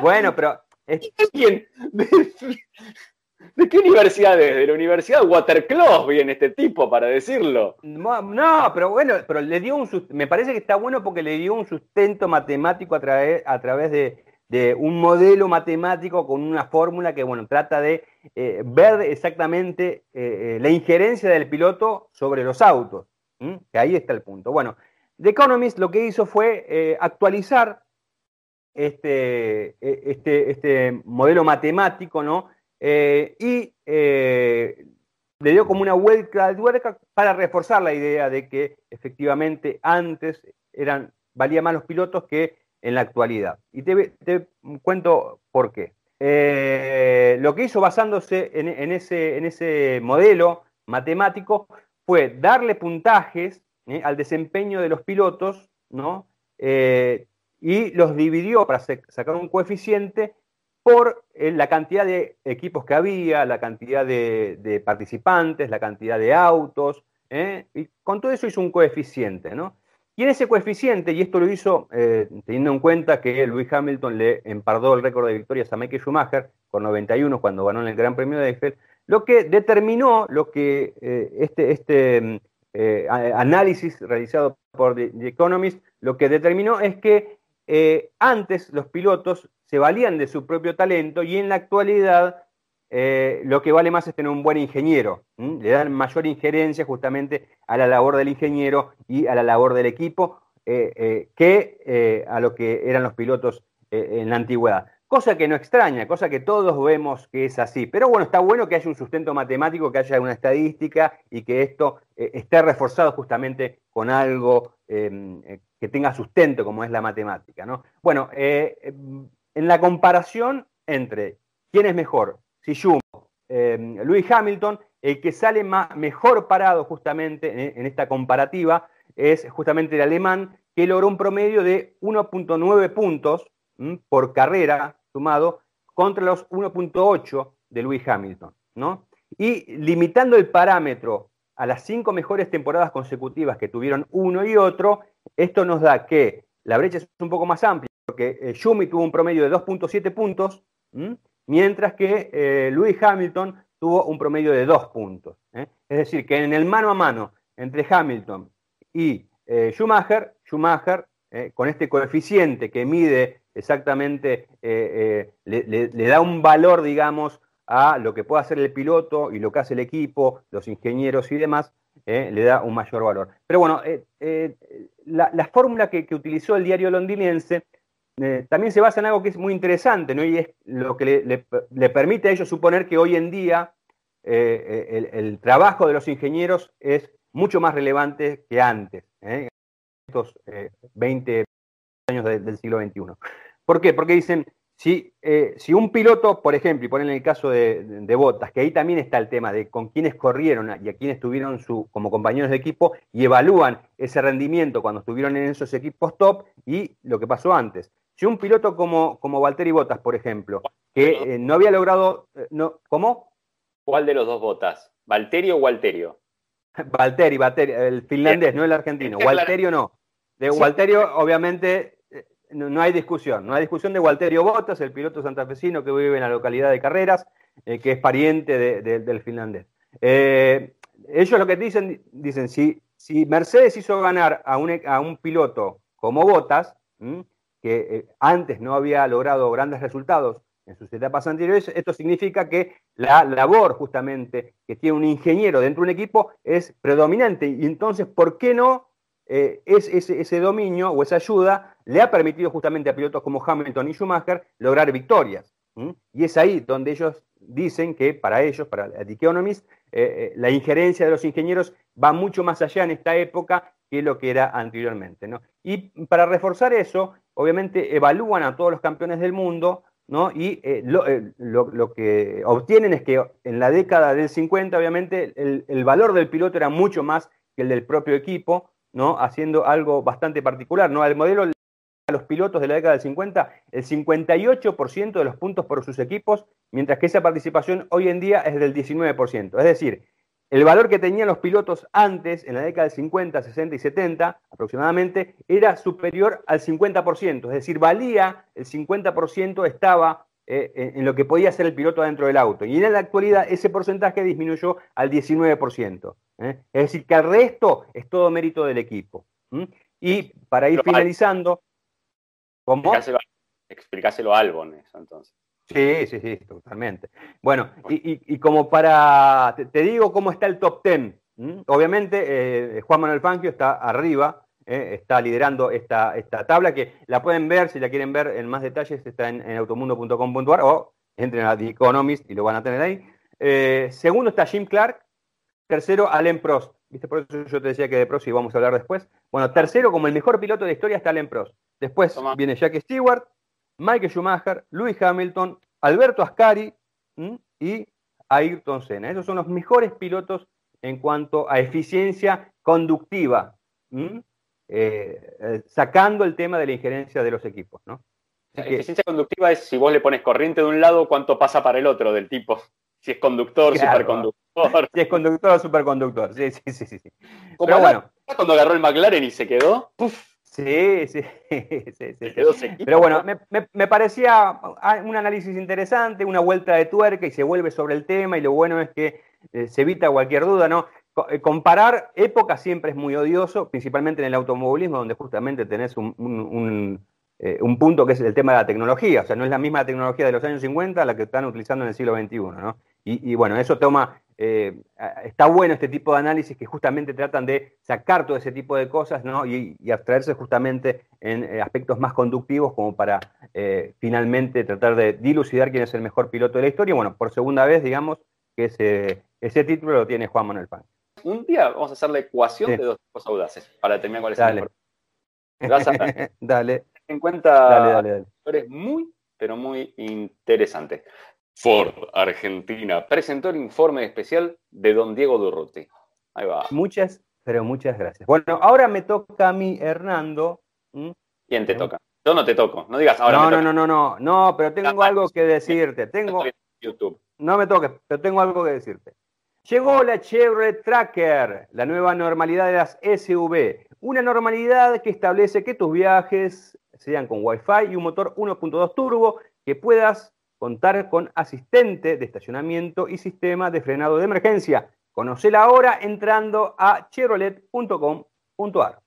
Bueno, pero.
¿De, qué universidad es? De la Universidad Waterclaw viene este tipo para decirlo.
No, pero bueno, pero le dio un me parece que está bueno porque le dio un sustento matemático a través, a través de, un modelo matemático con una fórmula que bueno, trata de eh, ver exactamente eh, eh, la injerencia del piloto sobre los autos. Ahí está el punto. Bueno, The Economist lo que hizo fue actualizar este, este, este modelo matemático, ¿no? Y le dio como una vuelta de para reforzar la idea de que efectivamente antes eran, valía más los pilotos que en la actualidad. Y te, cuento por qué. Eh, lo que hizo basándose en, ese, en, ese, modelo matemático fue darle puntajes al desempeño de los pilotos, ¿no? y los dividió para sacar un coeficiente por eh, la cantidad de equipos que había, la cantidad de, participantes, la cantidad de autos, ¿eh? y con todo eso hizo un coeficiente, ¿no? Y en ese coeficiente, y esto lo hizo eh, teniendo en cuenta que Lewis Hamilton le empardó el récord de victorias a Michael Schumacher con 91 cuando ganó en el Gran Premio de Eiffel, lo que determinó, lo que este, este análisis realizado por The Economist, lo que determinó es que eh, antes los pilotos se valían de su propio talento y en la actualidad eh, lo que vale más es tener un buen ingeniero. Le dan mayor injerencia justamente a la labor del ingeniero y a la labor del equipo eh, que a lo que eran los pilotos en la antigüedad. cosa que no extraña, cosa que todos vemos que es así. Pero bueno, está bueno que haya un sustento matemático, que haya una estadística y que esto eh, esté reforzado justamente con algo em, eh, que tenga sustento, como es la matemática. ¿no? Bueno, em, en la comparación entre quién es mejor, si Schumacher, em, Louis Hamilton, el que sale mejor parado justamente en esta comparativa es justamente el alemán, que logró un promedio de 1.9 puntos por carrera sumado contra los 1.8 de Lewis Hamilton, ¿no? Y limitando el parámetro a las cinco mejores temporadas consecutivas que tuvieron uno y otro, esto nos da que la brecha es un poco más amplia, porque eh, Schumi tuvo un promedio de 2.7 puntos, mientras que eh, Lewis Hamilton tuvo un promedio de 2 puntos. ¿eh? Es decir, que en el mano a mano entre Hamilton y Schumacher, Schumacher, con este coeficiente que mide exactamente eh, eh, le, da un valor, digamos, a lo que puede hacer el piloto y lo que hace el equipo, los ingenieros y demás, eh, le da un mayor valor. Pero bueno, la, fórmula que, utilizó el diario londinense también se basa en algo que es muy interesante, ¿no? Y es lo que le, permite a ellos suponer que hoy en día el, trabajo de los ingenieros es mucho más relevante que antes, en estos 20 años del siglo XXI. ¿Por qué? Porque dicen, si, eh, si un piloto, por ejemplo, y ponen el caso de, de, Botas, que ahí también está el tema de con quiénes corrieron y a quiénes tuvieron su, como compañeros de equipo y evalúan ese rendimiento cuando estuvieron en esos equipos top y lo que pasó antes. Si un piloto como, como Valtteri Botas, por ejemplo, que eh, no había logrado. Eh, no, ¿Cómo?
¿Cuál de los dos Botas? ¿Valtteri o Walterio?
Valtteri, Valtteri, el finlandés, no el argentino. Walterio no. De Walterio, obviamente, no, hay discusión, no hay discusión de Walterio Botas, el piloto santafesino que vive en la localidad de Carreras, eh, que es pariente del finlandés. Eh, ellos lo que dicen, dicen, si, si Mercedes hizo ganar a un, a un piloto como Botas, que eh, antes no había logrado grandes resultados en sus etapas anteriores, esto significa que la labor justamente que tiene un ingeniero dentro de un equipo es predominante. Y entonces, ¿por qué no eh, ese, dominio o esa ayuda le ha permitido justamente a pilotos como Hamilton y Schumacher lograr victorias. Y es ahí donde ellos dicen que para ellos, para The Economist, eh, la injerencia de los ingenieros va mucho más allá en esta época que lo que era anteriormente. Y para reforzar eso, obviamente evalúan a todos los campeones del mundo ¿no? y lo, que obtienen es que en la década del 50, obviamente, el, el valor del piloto era mucho más que el del propio equipo, ¿no? haciendo algo bastante particular. ¿no? Al modelo a los pilotos de la década del 50, el 58% de los puntos por sus equipos, mientras que esa participación hoy en día es del 19%. Es decir, el valor que tenían los pilotos antes, en la década del 50, 60 y 70 aproximadamente, era superior al 50%. Es decir, valía el 50%, estaba eh, en lo que podía hacer el piloto dentro del auto. Y en la actualidad ese porcentaje disminuyó al 19%. ¿eh? Es decir, que el resto es todo mérito del equipo. Y para ir finalizando...
¿Cómo? Explicáselo, a Albon eso entonces.
Sí, sí, sí, totalmente. Bueno, y, como para... Te, digo cómo está el top 10. Obviamente, eh, Juan Manuel Fangio está arriba, eh, está liderando esta, esta tabla, que la pueden ver, si la quieren ver en más detalles, está en, automundo.com.ar o entren a The Economist y lo van a tener ahí. Eh, segundo está Jim Clark, tercero Alain Prost. ¿Viste? Por eso yo te decía que de Prost íbamos a hablar después. Bueno, tercero, como el mejor piloto de la historia, está Alain Prost. Después viene Jack Stewart, Michael Schumacher, Lewis Hamilton, Alberto Ascari y Ayrton Senna. Esos son los mejores pilotos en cuanto a eficiencia conductiva. Eh, eh, sacando el tema de la injerencia de los equipos, ¿no?
La eficiencia conductiva es si vos le pones corriente de un lado, cuánto pasa para el otro del tipo. Si es conductor, superconductor.
Si es conductor o superconductor. Sí, sí, sí, sí.
Pero bueno. Cuando agarró el McLaren y se quedó.
Sí, sí, sí, sí, Pero bueno, me, parecía un análisis interesante, una vuelta de tuerca y se vuelve sobre el tema y lo bueno es que eh, se evita cualquier duda, ¿no? Eh, comparar épocas siempre es muy odioso, principalmente en el automovilismo, donde justamente tenés un, eh, un, punto que es el tema de la tecnología. O sea, no es la misma tecnología de los años 50 la que están utilizando en el siglo XXI. ¿no? Y, bueno, eso toma. Eh, está bueno este tipo de análisis que justamente tratan de sacar todo ese tipo de cosas ¿no? y, abstraerse justamente en aspectos más conductivos como para eh, finalmente tratar de dilucidar quién es el mejor piloto de la historia. Bueno, por segunda vez, digamos, que ese, ese título lo tiene Juan Manuel Pan.
Un día vamos a hacer la ecuación de dos tipos audaces para determinar cuál es
dale.
el mejor.
A... dale.
En cuenta dale, dale, muy, pero muy interesantes. Ford Argentina presentó el informe especial de don Diego Durruti. Ahí va.
Muchas, pero muchas gracias. Bueno, ahora me toca a mí, Hernando.
¿Quién te toca? Yo no te toco. No digas ahora.
No,
me
no, no, no, no, no, pero tengo algo que decirte. Tengo.
YouTube.
No me toques, pero tengo algo que decirte. Llegó la Chevrolet Tracker, la nueva normalidad de las SUV. Una normalidad que establece que tus viajes sean con Wi-Fi y un motor 1.2 turbo que puedas contar con asistente de estacionamiento y sistema de frenado de emergencia. Conocela ahora entrando a chevrolet.com.ar.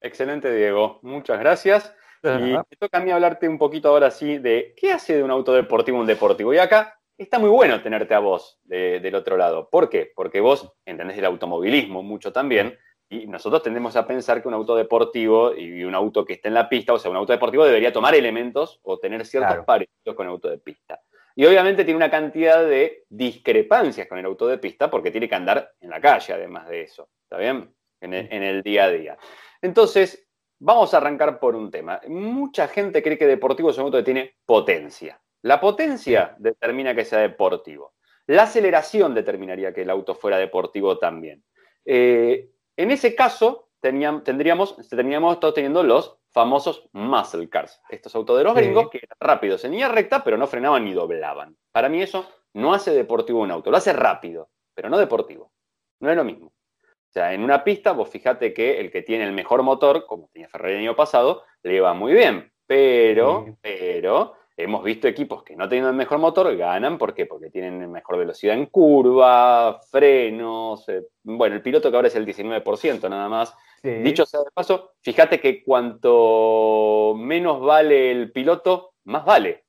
Excelente, Diego. Muchas gracias. Y me toca a mí hablarte un poquito ahora sí de qué hace de un auto deportivo un deportivo. Y acá está muy bueno tenerte a vos de, del otro lado. ¿Por qué? Porque vos entendés el automovilismo mucho también. Y nosotros tendemos a pensar que un auto deportivo y un auto que esté en la pista, o sea, un auto deportivo debería tomar elementos o tener ciertos
Claro.
parecidos con el auto de pista. Y obviamente tiene una cantidad de discrepancias con el auto de pista porque tiene que andar en la calle, además de eso. ¿Está bien? En el, en el día a día. Entonces, vamos a arrancar por un tema. Mucha gente cree que deportivo es un auto que tiene potencia. La potencia determina que sea deportivo. La aceleración determinaría que el auto fuera deportivo también. Eh, en ese caso, teníamos, tendríamos, terminaríamos todos teniendo los famosos muscle cars. Estos autos de los
Sí.
gringos que eran rápidos en línea recta, pero no frenaban ni doblaban. Para mí eso no hace deportivo un auto, lo hace rápido, pero no deportivo. No es lo mismo. O sea, en una pista, vos fíjate que el que tiene el mejor motor, como tenía Ferrari el año pasado, le va muy bien. Pero,
Sí.
pero, hemos visto equipos que no teniendo el mejor motor ganan. ¿Por qué? Porque tienen mejor velocidad en curva, frenos. eh, bueno, el piloto que ahora es el 19% nada más.
Sí.
Dicho sea de paso, fíjate que cuanto menos vale el piloto, más vale.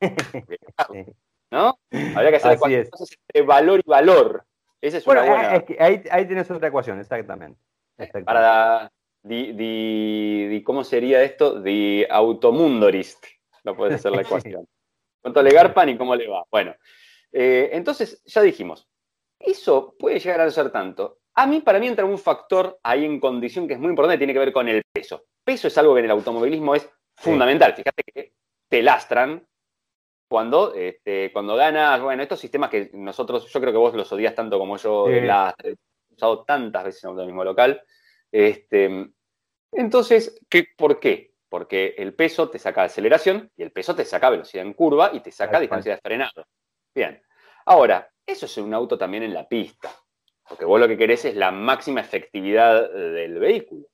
¿No? Habría que hacer entre valor y valor. Esa es
Bueno,
una buena.
es que ahí, ahí tienes otra ecuación, exactamente. Exactamente.
Para di, di- di- ¿cómo sería esto? De automundorist. No puedes hacer la ecuación. ¿Cuánto le garpan y cómo le va? Bueno, eh, entonces ya dijimos, eso puede llegar a ser tanto. A mí, para mí entra un factor ahí en condición que es muy importante, tiene que ver con el peso. Peso es algo que en el automovilismo es fundamental. Fíjate que te lastran cuando, este, cuando ganas, bueno, estos sistemas que nosotros, yo creo que vos los odias tanto como yo,
Sí.
lastre, he usado tantas veces en automovilismo local. Este, entonces, ¿qué, ¿por qué? Porque el peso te saca aceleración y el peso te saca velocidad en curva y te saca distancia de frenado. Bien. Ahora, eso es un auto también en la pista. Porque vos lo que querés es la máxima efectividad eh, del vehículo.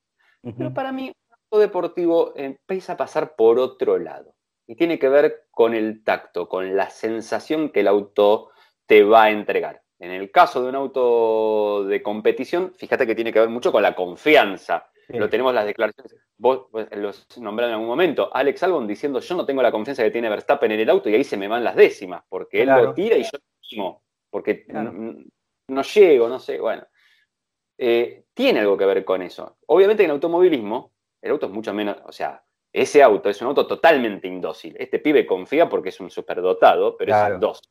Pero para mí, un auto deportivo empieza a pasar por otro lado. Y tiene que ver con el tacto, con la sensación que el auto te va a entregar. En el caso de un auto de competición, fíjate que tiene que ver mucho con la confianza.
Sí.
Lo tenemos las declaraciones. Vos vos los nombraron en algún momento. Alex Albon diciendo: Yo no tengo la confianza que tiene Verstappen en el auto, y ahí se me van las décimas, porque él lo tira y yo lo timo, porque
Claro.
no llego, no sé. Bueno, Eh, tiene algo que ver con eso. Obviamente en automovilismo, el auto es mucho menos. O sea, ese auto es un auto totalmente indócil. Este pibe confía porque es un superdotado, pero
Claro.
es indócil.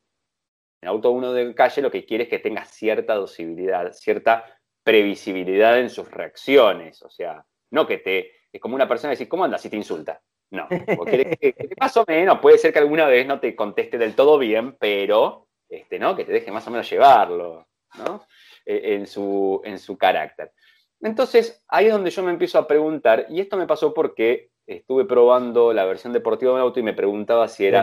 En auto uno de calle lo que quiere es que tenga cierta dosibilidad, cierta previsibilidad en sus reacciones. O sea, no que te. Es como una persona decir, ¿cómo andas? Y te insulta. No. Vos querés que- que más o menos, puede ser que alguna vez no te conteste del todo bien, pero este, ¿no? que te deje más o menos llevarlo, ¿no? Eh, En su, en su carácter. Entonces, ahí es donde yo me empiezo a preguntar, y esto me pasó porque estuve probando la versión deportiva de un auto y me preguntaba si era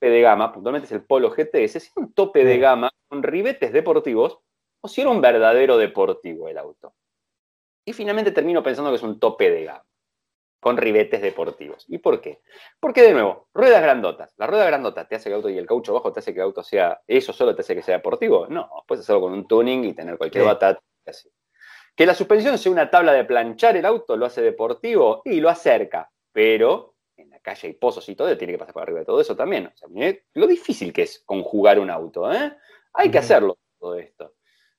tope de gama, puntualmente es el Polo GTS, si era un tope de gama con ribetes deportivos o si era un verdadero deportivo el auto. Y finalmente termino pensando que es un tope de gama, con ribetes deportivos. ¿Y por qué? Porque de nuevo, ruedas grandotas. La rueda grandota te hace que el auto y el caucho bajo te hace que el auto sea, eso solo te hace que sea deportivo. No, puedes hacerlo con un tuning y tener cualquier
Sí.
batata. Así. Que la suspensión sea una tabla de planchar el auto lo hace deportivo y lo acerca, pero en la calle hay pozos y todo, tiene que pasar por arriba de todo eso también. O sea, mirá lo difícil que es conjugar un auto, ¿eh? Hay que hacerlo todo esto.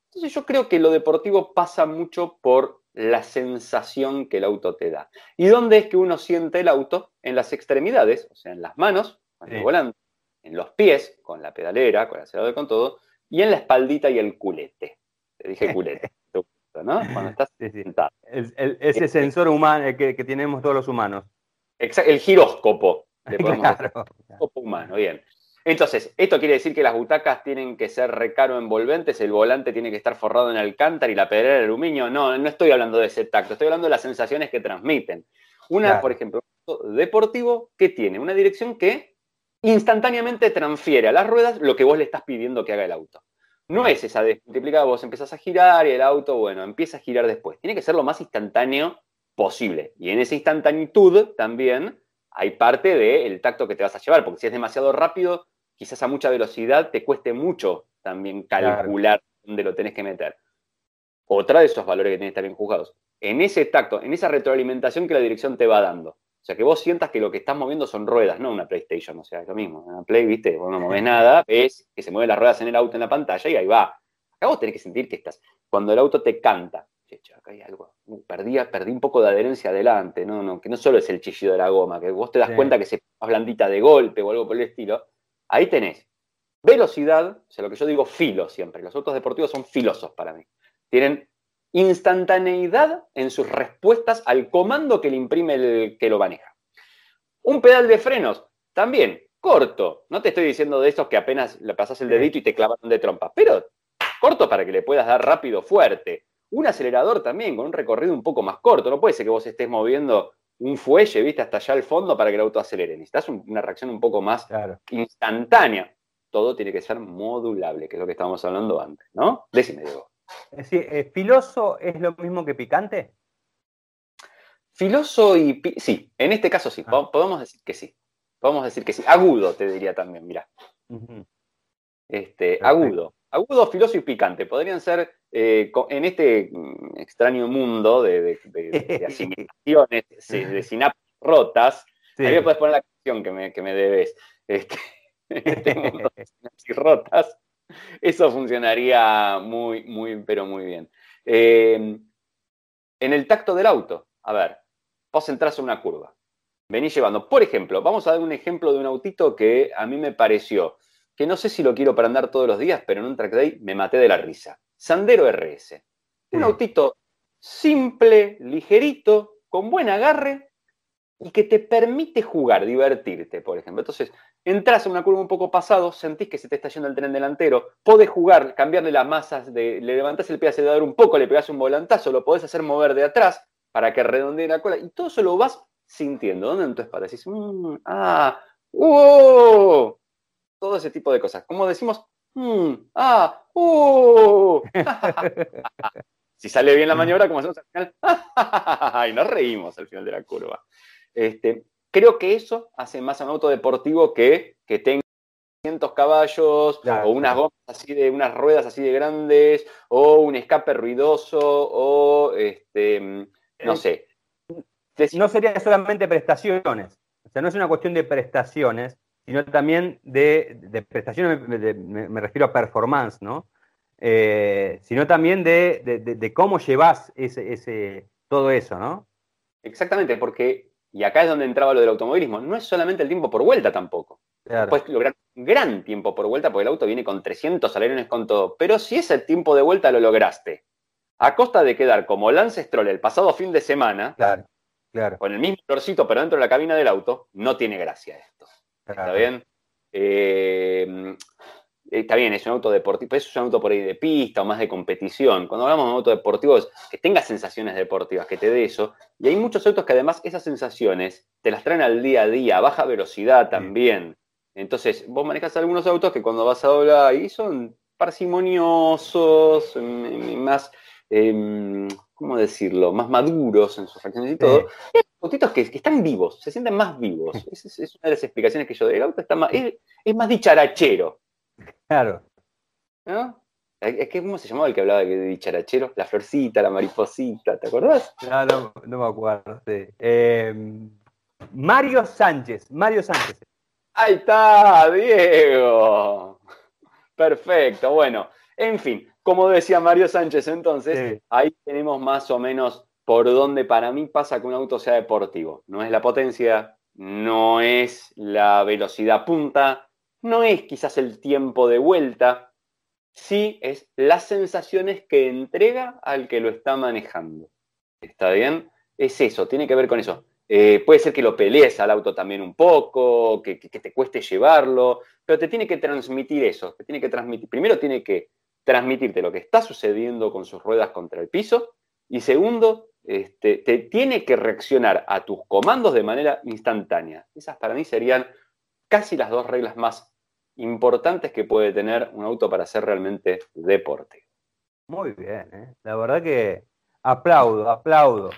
Entonces yo creo que lo deportivo pasa mucho por la sensación que el auto te da. ¿Y dónde es que uno siente el auto? En las extremidades, o sea, en las manos, con el volante, en los pies, con la pedalera, con el acelerador, con todo, y en la espaldita y el culete. Te dije culete, ¿no? Cuando estás
sentado. ese este sensor humano que, tenemos todos los humanos.
el giróscopo. claro. Giróscopo humano, bien. Entonces, ¿esto quiere decir que las butacas tienen que ser recaro envolventes, el volante tiene que estar forrado en alcántara y la pedalera de aluminio? No, no estoy hablando de ese tacto, estoy hablando de las sensaciones que transmiten. Una, por ejemplo, un deportivo que tiene una dirección que instantáneamente transfiere a las ruedas lo que vos le estás pidiendo que haga el auto. No es esa desmultiplicada, vos empezás a girar y el auto, bueno, empieza a girar después. Tiene que ser lo más instantáneo posible. Y en esa instantaneidad también hay parte del tacto que te vas a llevar, porque si es demasiado rápido, quizás a mucha velocidad te cueste mucho también calcular dónde lo tenés que meter. Otra de esos valores que tienen que estar bien juzgados. En ese tacto, en esa retroalimentación que la dirección te va dando. O sea, que vos sientas que lo que estás moviendo son ruedas, no una PlayStation. O sea, es lo mismo. Una Play, viste, vos no mueves nada, ves que se mueven las ruedas en el auto en la pantalla y ahí va. Acá vos tenés que sentir que estás. Cuando el auto te canta, acá hay algo. Perdí, perdí un poco de adherencia adelante, no, no, que no solo es el chillido de la goma, que vos te das cuenta que se más blandita de golpe o algo por el estilo, Ahí tenés velocidad, o sea, lo que yo digo filo siempre. Los autos deportivos son filosos para mí. Tienen instantaneidad en sus respuestas al comando que le imprime el que lo maneja. Un pedal de frenos, también corto. No te estoy diciendo de esos que apenas le pasas el dedito y te clavan de trompa, pero corto para que le puedas dar rápido, fuerte. Un acelerador también, con un recorrido un poco más corto. No puede ser que vos estés moviendo un fuelle, viste, hasta allá al fondo para que el auto acelere. Necesitas una reacción un poco más instantánea. Todo tiene que ser modulable, que es lo que estábamos hablando antes, ¿no? Decime, Diego.
Es decir, eh, ¿filoso es lo mismo que picante?
Filoso y... Sí, en este caso sí, ah. podemos decir que sí. Podemos decir que sí. Agudo, te diría también, mira. Este, agudo. Agudo, filoso y picante. Podrían ser eh, en este mm, extraño mundo de, de, de, asimilaciones, de sinapsis rotas, ahí me puedes poner la canción que me, que me debes. Este, este mundo de sinapsis rotas, eso funcionaría muy, muy, pero muy bien. Em, en el tacto del auto, a ver, vos entras en una curva, venís llevando, por ejemplo, vamos a dar un ejemplo de un autito que a mí me pareció, que no sé si lo quiero para andar todos los días, pero en un track day me maté de la risa. Sandero RS. Un autito simple, ligerito, con buen agarre y que te permite jugar, divertirte, por ejemplo. Entonces, entras a una curva un poco pasado, sentís que se te está yendo el tren delantero, podés jugar, cambiarle las masas, de, le levantás el pie acelerador un poco, le pegás un volantazo, lo podés hacer mover de atrás para que redondee la cola y todo eso lo vas sintiendo. ¿Dónde en tu espalda? Decís, mm, ah, ¡uh! Todo ese tipo de cosas. Como decimos, Mm, ah, uh. si sale bien la maniobra, como hacemos al final, y nos reímos al final de la curva. Este, creo que eso hace más a un auto deportivo que, que tenga 200 caballos o unas gomas así de unas ruedas así de grandes o un escape ruidoso o este no sé
no sería solamente prestaciones o sea no es una cuestión de prestaciones sino también de, prestaciones, me, refiero a performance, ¿no? Eh, sino también de, cómo llevas ese, todo eso, ¿no?
Exactamente, porque, y acá es donde entraba lo del automovilismo, no es solamente el tiempo por vuelta tampoco. Puedes lograr un gran tiempo por vuelta porque el auto viene con 300 alerones con todo, pero si ese tiempo de vuelta lo lograste, a costa de quedar como Lance Stroll el pasado fin de semana, claro, con el mismo torcito pero dentro de la cabina del auto, no tiene gracia esto. ¿Está bien? Eh, está bien, es un auto deportivo, es un auto por ahí de pista o más de competición. Cuando hablamos de un auto deportivo es que tenga sensaciones deportivas, que te dé eso. Y hay muchos autos que además esas sensaciones te las traen al día a día, a baja velocidad también. Entonces, vos manejas algunos autos que cuando vas a doblar ahí son parsimoniosos, más, em, ¿cómo decirlo? Más maduros en sus reacciones y todo autitos que, están vivos, se sienten más vivos. Esa es, una de las explicaciones que yo doy. El auto está más, es, más dicharachero.
Claro.
¿No? Es que, ¿cómo se llamaba el que hablaba de dicharachero? La florcita, la mariposita, ¿te acordás?
No, no, me acuerdo. Em, Mario Sánchez, Mario Sánchez.
Ahí está, Diego. Perfecto, bueno. En fin, como decía Mario Sánchez entonces, ahí tenemos más o menos por donde para mí pasa que un auto sea deportivo. No es la potencia, no es la velocidad punta, no es quizás el tiempo de vuelta, sí es las sensaciones que entrega al que lo está manejando. ¿Está bien? Es eso, tiene que ver con eso. Eh, puede ser que lo pelees al auto también un poco, que, que, te cueste llevarlo, pero te tiene que transmitir eso, te tiene que transmitir. Primero tiene que transmitirte lo que está sucediendo con sus ruedas contra el piso y segundo, este, te tiene que reaccionar a tus comandos de manera instantánea. Esas para mí serían casi las dos reglas más importantes que puede tener un auto para hacer realmente deporte.
Muy bien, ¿eh? la verdad que aplaudo, aplaudo.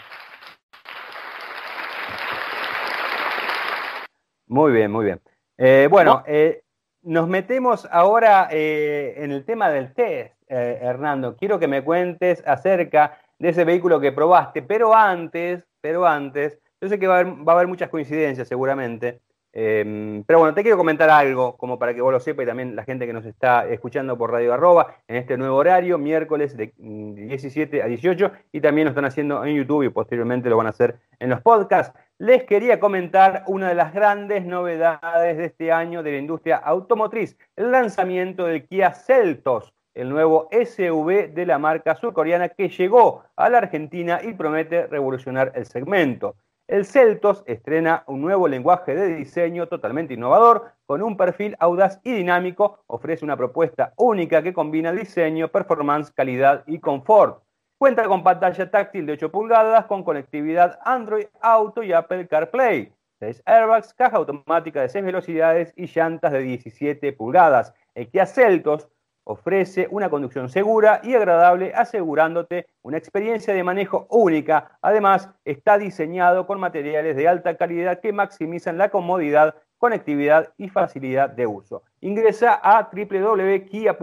Muy bien, muy bien. Eh, bueno, eh, nos metemos ahora eh, en el tema del test, Hernando. Quiero que me cuentes acerca de ese vehículo que probaste, pero antes, pero antes, yo sé que va a haber muchas coincidencias seguramente, Em, pero bueno, te quiero comentar algo, como para que vos lo sepas y también la gente que nos está escuchando por Radio Arroba, en este nuevo horario, miércoles de 17 a 18, y también lo están haciendo en YouTube y posteriormente lo van a hacer en los podcasts. Les quería comentar una de las grandes novedades de este año de la industria automotriz, el lanzamiento del Kia Celtos, el nuevo SUV de la marca surcoreana que llegó a la Argentina y promete revolucionar el segmento. El Celtos estrena un nuevo lenguaje de diseño totalmente innovador, con un perfil audaz y dinámico, ofrece una propuesta única que combina diseño, performance, calidad y confort. Cuenta con pantalla táctil de 8 pulgadas, con conectividad Android Auto y Apple CarPlay, 6 airbags, caja automática de 6 velocidades y llantas de 17 pulgadas. El Kia Celtos ofrece una conducción segura y agradable, asegurándote una experiencia de manejo única. Además, está diseñado con materiales de alta calidad que maximizan la comodidad, conectividad y facilidad de uso. Ingresa a www.kia.com.ar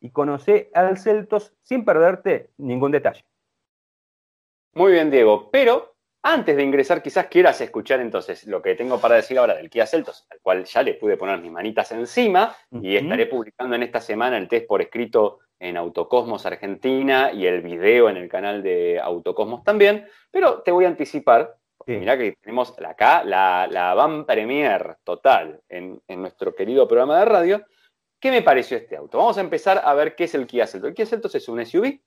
y conoce al Celtos sin perderte ningún detalle.
Muy bien, Diego, pero antes de ingresar, quizás quieras escuchar entonces lo que tengo para decir ahora del Kia Celtos, al cual ya le pude poner mis manitas encima y estaré publicando en esta semana el test por escrito en Autocosmos Argentina y el video en el canal de Autocosmos también, pero te voy a anticipar, mirá que tenemos acá la, la van premier total en, en nuestro querido programa de radio. ¿Qué me pareció este auto? Vamos a empezar a ver qué es el Kia Celtos. El Kia Celtos es un SUV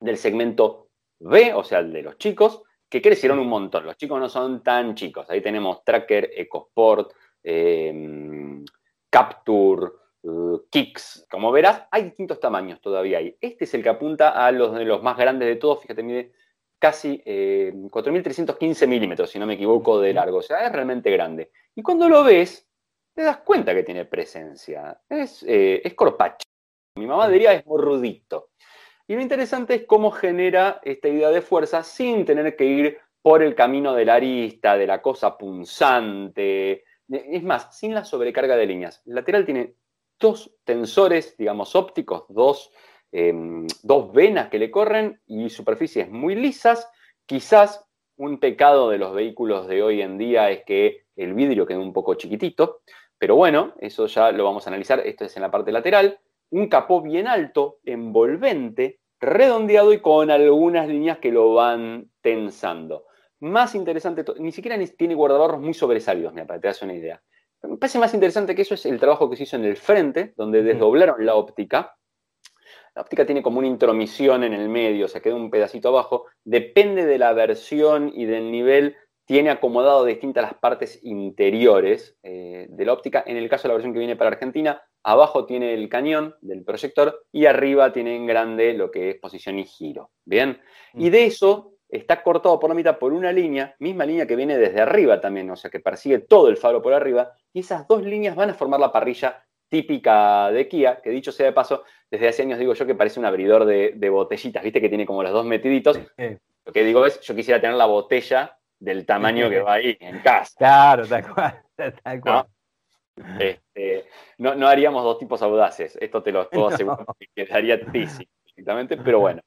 del segmento B, o sea, el de los chicos, que crecieron un montón. Los chicos no son tan chicos. Ahí tenemos Tracker, EcoSport, em, Capture, uh, Kicks. Como verás, hay distintos tamaños todavía ahí. Este es el que apunta a los de los más grandes de todos. Fíjate, mide casi 4.315 em, milímetros, si no me equivoco, de largo. O sea, es realmente grande. Y cuando lo ves, te das cuenta que tiene presencia. Es, eh, es corpacho. Mi mamá diría es morrudito. Y lo interesante es cómo genera esta idea de fuerza sin tener que ir por el camino de la arista, de la cosa punzante. Es más, sin la sobrecarga de líneas. El lateral tiene dos tensores, digamos, ópticos, dos, em, dos venas que le corren y superficies muy lisas. Quizás un pecado de los vehículos de hoy en día es que el vidrio queda un poco chiquitito, pero bueno, eso ya lo vamos a analizar. Esto es en la parte lateral un capó bien alto, envolvente, redondeado y con algunas líneas que lo van tensando. Más interesante, ni siquiera tiene guardabarros muy sobresalidos, me para que te das una idea. Me parece más interesante que eso es el trabajo que se hizo en el frente, donde desdoblaron la óptica. La óptica tiene como una intromisión en el medio, se queda un pedacito abajo. Depende de la versión y del nivel, tiene acomodado distintas las partes interiores eh, de la óptica. En el caso de la versión que viene para Argentina, abajo tiene el cañón del proyector y arriba tiene en grande lo que es posición y giro. Bien, mm. y de eso está cortado por la mitad por una línea, misma línea que viene desde arriba también, o sea que persigue todo el faro por arriba, y esas dos líneas van a formar la parrilla típica de Kia, que dicho sea de paso, desde hace años digo yo que parece un abridor de, botellitas, viste que tiene como los dos metiditos. Lo que digo es, yo quisiera tener la botella del tamaño que va ahí en casa.
Claro, tal cual. Tal cual.
Este, ¿No? no, haríamos dos tipos audaces, esto te lo puedo asegurar, que quedaría pero bueno.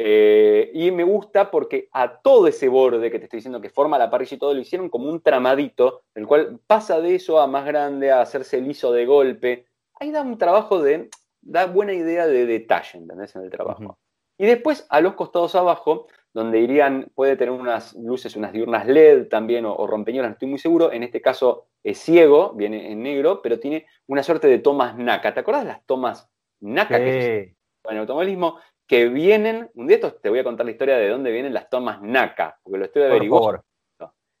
Eh, y me gusta porque a todo ese borde que te estoy diciendo que forma la parrilla y todo, lo hicieron como un tramadito, el cual pasa de eso a más grande, a hacerse liso de golpe. Ahí da un trabajo de, da buena idea de detalle, ¿entendés? En el trabajo. Y después, a los costados abajo, donde irían, puede tener unas luces, unas diurnas LED también, o, o rompeñolas, no estoy muy seguro. En este caso es ciego, viene en negro, pero tiene una suerte de tomas NACA. ¿Te acuerdas de las tomas NACA que en el automovilismo? Que vienen, un día estos te voy a contar la historia de dónde vienen las tomas NACA, porque lo estoy averiguando.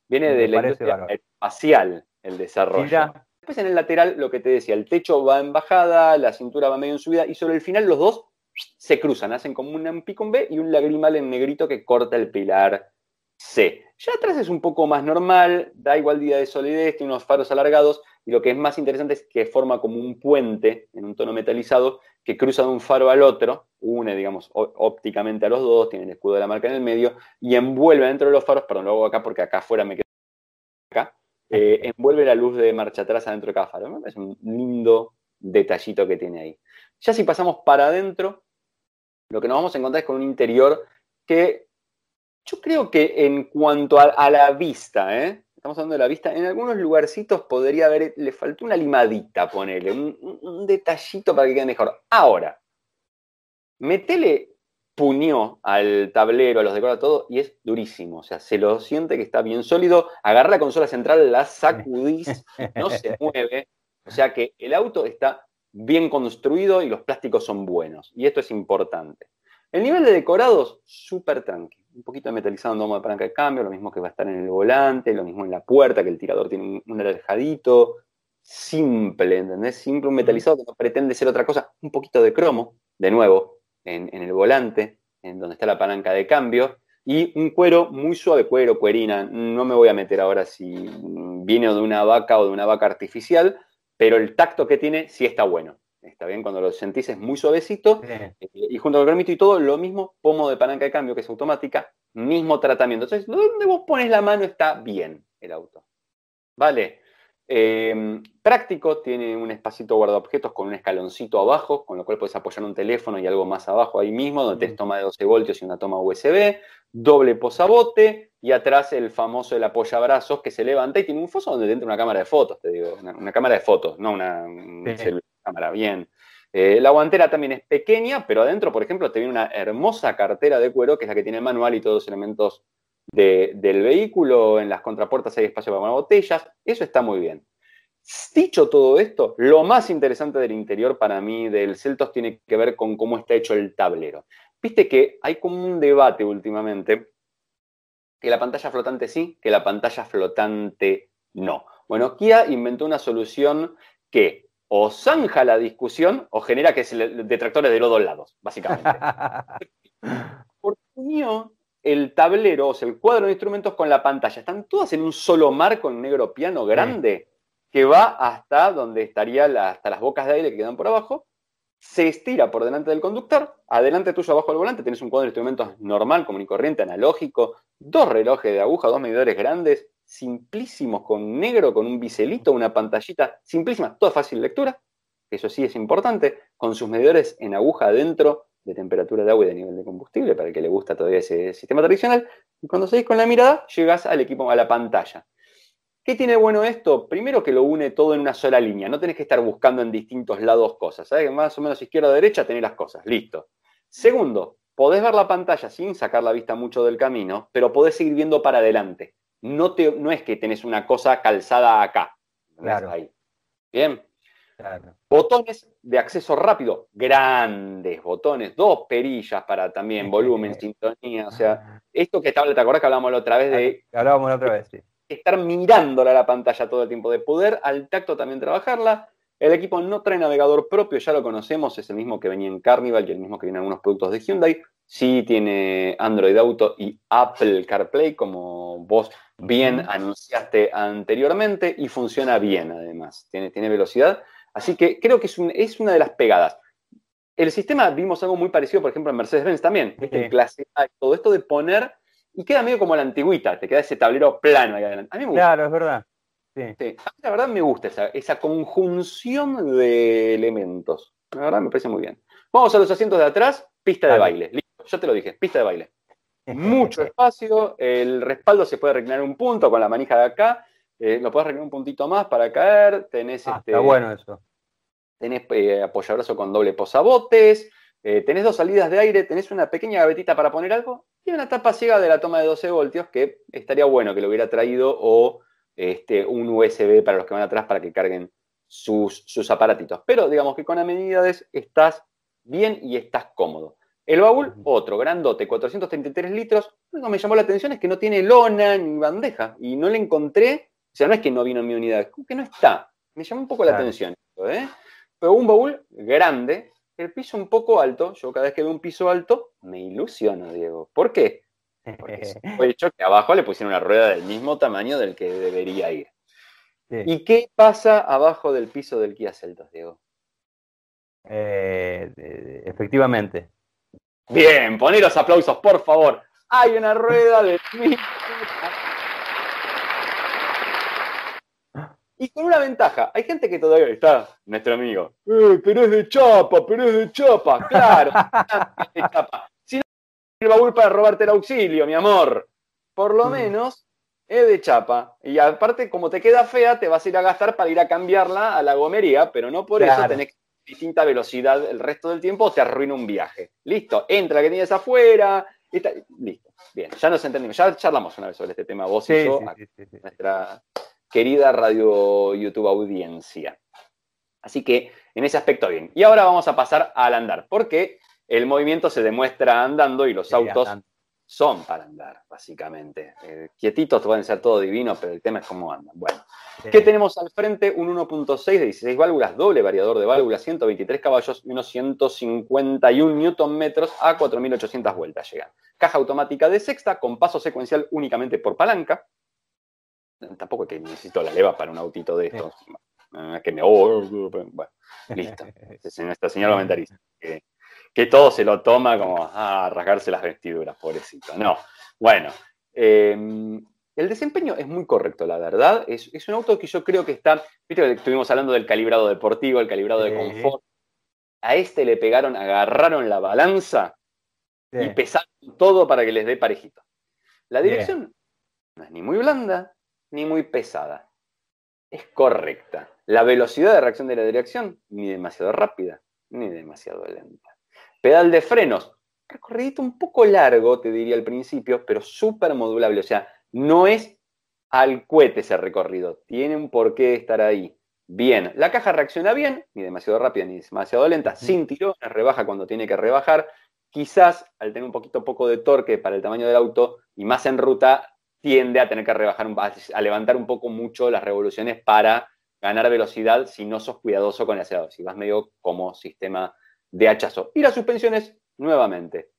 Viene de la industria espacial el desarrollo. Después en el lateral, lo que te decía, el techo va en bajada, la cintura va medio en subida, y sobre el final los dos se cruzan, hacen como un pico en B y un lagrimal en negrito que corta el pilar C. Ya atrás es un poco más normal, da igual día de solidez, tiene unos faros alargados y lo que es más interesante es que forma como un puente en un tono metalizado que cruza de un faro al otro, une, digamos, ópticamente a los dos, tiene el escudo de la marca en el medio y envuelve dentro de los faros, perdón, lo hago acá porque acá afuera me queda acá, eh, envuelve la luz de marcha atrás adentro de cada faro. Es un lindo detallito que tiene ahí. Ya si pasamos para adentro, lo que nos vamos a encontrar es con un interior que yo creo que en cuanto a, la vista, ¿eh? estamos hablando de la vista, en algunos lugarcitos podría haber, le faltó una limadita, ponele, un, detallito para que quede mejor. Ahora, metele puñó al tablero, a los decorados, todo, y es durísimo. O sea, se lo siente que está bien sólido. Agarra la consola central, la sacudís, no se mueve. O sea que el auto está bien construido y los plásticos son buenos. Y esto es importante. El nivel de decorados, súper tranquilo. Un poquito de metalizado en domo de palanca de cambio, lo mismo que va a estar en el volante, lo mismo en la puerta, que el tirador tiene un alejadito. Simple, ¿entendés? Simple, un metalizado que no pretende ser otra cosa. Un poquito de cromo, de nuevo, en, en el volante, en donde está la palanca de cambio. Y un cuero muy suave, cuero, cuerina. No me voy a meter ahora si viene de una vaca o de una vaca artificial, pero el tacto que tiene sí está bueno. Está bien, cuando lo sentís es muy suavecito. Eh, y junto con el y todo, lo mismo, pomo de palanca de cambio, que es automática, mismo tratamiento. Entonces, donde vos pones la mano está bien el auto. ¿Vale? Em, práctico, tiene un espacito guardaobjetos con un escaloncito abajo, con lo cual puedes apoyar un teléfono y algo más abajo ahí mismo, donde tenés toma de 12 voltios y una toma USB, doble posabote y atrás el famoso el apoyabrazos que se levanta y tiene un foso donde entra una cámara de fotos, te digo, una, cámara de fotos, no una, cámara, bien. Eh, la guantera también es pequeña, pero adentro, por ejemplo, te viene una hermosa cartera de cuero, que es la que tiene el manual y todos los elementos del vehículo, en las contrapuertas hay espacio para botellas, eso está muy bien. Dicho todo esto, lo más interesante del interior para mí del Celtos tiene que ver con cómo está hecho el tablero. Viste que hay como un debate últimamente que la pantalla flotante sí, que la pantalla flotante no. Bueno, Kia inventó una solución que o zanja la discusión o genera que se detractores de los dos lados, básicamente. Porque el tablero, o sea, el cuadro de instrumentos con la pantalla, están todas en un solo marco en negro piano grande que va hasta donde estaría hasta las bocas de aire que quedan por abajo, se estira por delante del conductor, adelante tuyo abajo del volante tienes un cuadro de instrumentos normal, común y corriente, analógico, dos relojes de aguja, dos medidores grandes, simplísimos con negro, con un biselito, una pantallita simplísima, toda fácil lectura, eso sí es importante, con sus medidores en aguja adentro, de temperatura de agua y de nivel de combustible, para el que le gusta todavía ese sistema tradicional. Y cuando seguís con la mirada, llegas al equipo, a la pantalla. ¿Qué tiene bueno esto? Primero que lo une todo en una sola línea. No tenés que estar buscando en distintos lados cosas. ¿Sabes? Más o menos izquierda o derecha tenés las cosas. Listo. Segundo, podés ver la pantalla sin sacar la vista mucho del camino, pero podés seguir viendo para adelante. No, te, no es que tenés una cosa calzada acá.
Claro.
Ahí. Bien. Botones de acceso rápido, grandes botones, dos perillas para también volumen, sintonía, o sea, esto que estaba, ¿te acordás que hablábamos la otra vez de...
Hablábamos la otra vez, sí.
Estar mirándola a la pantalla todo el tiempo, de poder al tacto también trabajarla. El equipo no trae navegador propio, ya lo conocemos, es el mismo que venía en Carnival y el mismo que viene en algunos productos de Hyundai. Sí tiene Android Auto y Apple CarPlay, como vos bien anunciaste anteriormente, y funciona bien además, tiene, tiene velocidad. Así que creo que es, una de las pegadas. El sistema, vimos algo muy parecido, por ejemplo, en Mercedes-Benz también, en clase A, todo esto de poner, y queda medio como la antigüita, te queda ese tablero plano ahí adelante. A mí me gusta.
Claro, es verdad.
Sí. A mí la verdad me gusta esa, conjunción de elementos. La verdad me parece muy bien. Vamos a los asientos de atrás, pista de baile. Listo, ya te lo dije, pista de baile. Mucho espacio, el respaldo se puede reclinar un punto con la manija de acá, eh, lo puedes reclinar un puntito más para caer, tenés
ah, este, Está bueno eso
tenés eh, apoyabrazo con doble posabotes, eh, tenés dos salidas de aire, tenés una pequeña gavetita para poner algo, y una tapa ciega de la toma de 12 voltios que estaría bueno que lo hubiera traído o este, un USB para los que van atrás para que carguen sus, sus aparatitos. Pero digamos que con amenidades estás bien y estás cómodo. El baúl, otro, grandote, 433 litros. Lo que me llamó la atención es que no tiene lona ni bandeja y no le encontré, o sea, no es que no vino en mi unidad, como que no está. Me llamó un poco la atención. ¿eh? Pero un baúl grande, el piso un poco alto. Yo cada vez que veo un piso alto me ilusiono, Diego. ¿Por qué? Porque fue hecho que abajo le pusieron una rueda del mismo tamaño del que debería ir. ¿Y qué pasa abajo del piso del Kia Celtos, Diego?
Eh, efectivamente.
Bien, poner los aplausos, por favor. Hay una rueda de Y con una ventaja, hay gente que todavía está, nuestro amigo, eh, pero es de chapa, pero es de chapa, claro, es de chapa. Si no, el baúl para robarte el auxilio, mi amor. Por lo mm. menos es de chapa. Y aparte, como te queda fea, te vas a ir a gastar para ir a cambiarla a la gomería, pero no por eso tenés distinta velocidad el resto del tiempo o te arruina un viaje. Listo, entra que tienes afuera. listo, bien, ya nos entendimos. Ya charlamos una vez sobre este tema, vos y yo, nuestra querida radio YouTube audiencia. Así que en ese aspecto bien. Y ahora vamos a pasar al andar, porque el movimiento se demuestra andando y los autos son para andar, básicamente. Eh, quietitos pueden ser todo divino, pero el tema es cómo andan. Bueno, ¿qué tenemos al frente? Un 1.6 de 16 válvulas, doble variador de válvulas, 123 caballos y unos 151 newton metros a 4.800 vueltas llegan. Caja automática de sexta con paso secuencial únicamente por palanca. Tampoco es que necesito la leva para un autito de estos. Que me... Bueno, listo. Señora comentarista que todo se lo toma como a rasgarse las vestiduras, pobrecito. No. Bueno, em, el desempeño es muy correcto, la verdad. Es, un auto que yo creo que está. Viste que estuvimos hablando del calibrado deportivo, el calibrado de confort. A este le pegaron, agarraron la balanza y pesaron todo para que les dé parejito. La dirección no es ni muy blanda ni muy pesada. Es correcta. La velocidad de reacción de la dirección, ni demasiado rápida, ni demasiado lenta. Pedal de frenos, recorrido un poco largo, te diría al principio, pero súper modulable. O sea, no es al cohete ese recorrido, tiene un porqué estar ahí. Bien, la caja reacciona bien, ni demasiado rápida ni demasiado lenta, sin tirones, rebaja cuando tiene que rebajar. Quizás al tener un poquito poco de torque para el tamaño del auto y más en ruta, tiende a tener que rebajar, a levantar un poco mucho las revoluciones para ganar velocidad si no sos cuidadoso con el acelerador, si vas medio como sistema de hachazo. Y las suspensiones, nuevamente,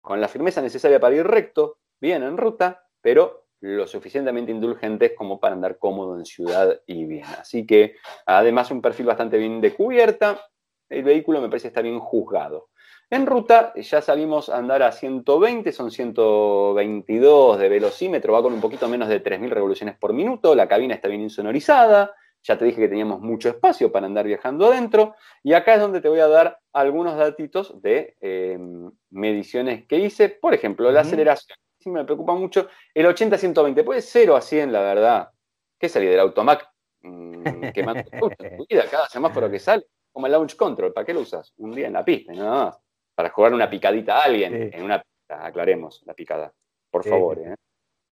con la firmeza necesaria para ir recto, bien en ruta, pero lo suficientemente indulgentes como para andar cómodo en ciudad y bien. Así que, además, un perfil bastante bien de cubierta. El vehículo me parece está bien juzgado. En ruta ya salimos a andar a 120, son 122 de velocímetro, va con un poquito menos de 3.000 revoluciones por minuto, la cabina está bien insonorizada, ya te dije que teníamos mucho espacio para andar viajando adentro. Y acá es donde te voy a dar algunos datitos de em, mediciones que hice. Por ejemplo, la aceleración. Sí me preocupa mucho. El 80-120, puede 0 a 100, la verdad. ¿Qué salí del automac? Mm, quemando tu vida, cada semáforo que sale. Como el launch control, ¿para qué lo usas? Un día en la pista, nada más. Para jugar una picadita a alguien. En una pista, aclaremos la picada. Por favor. ¿eh?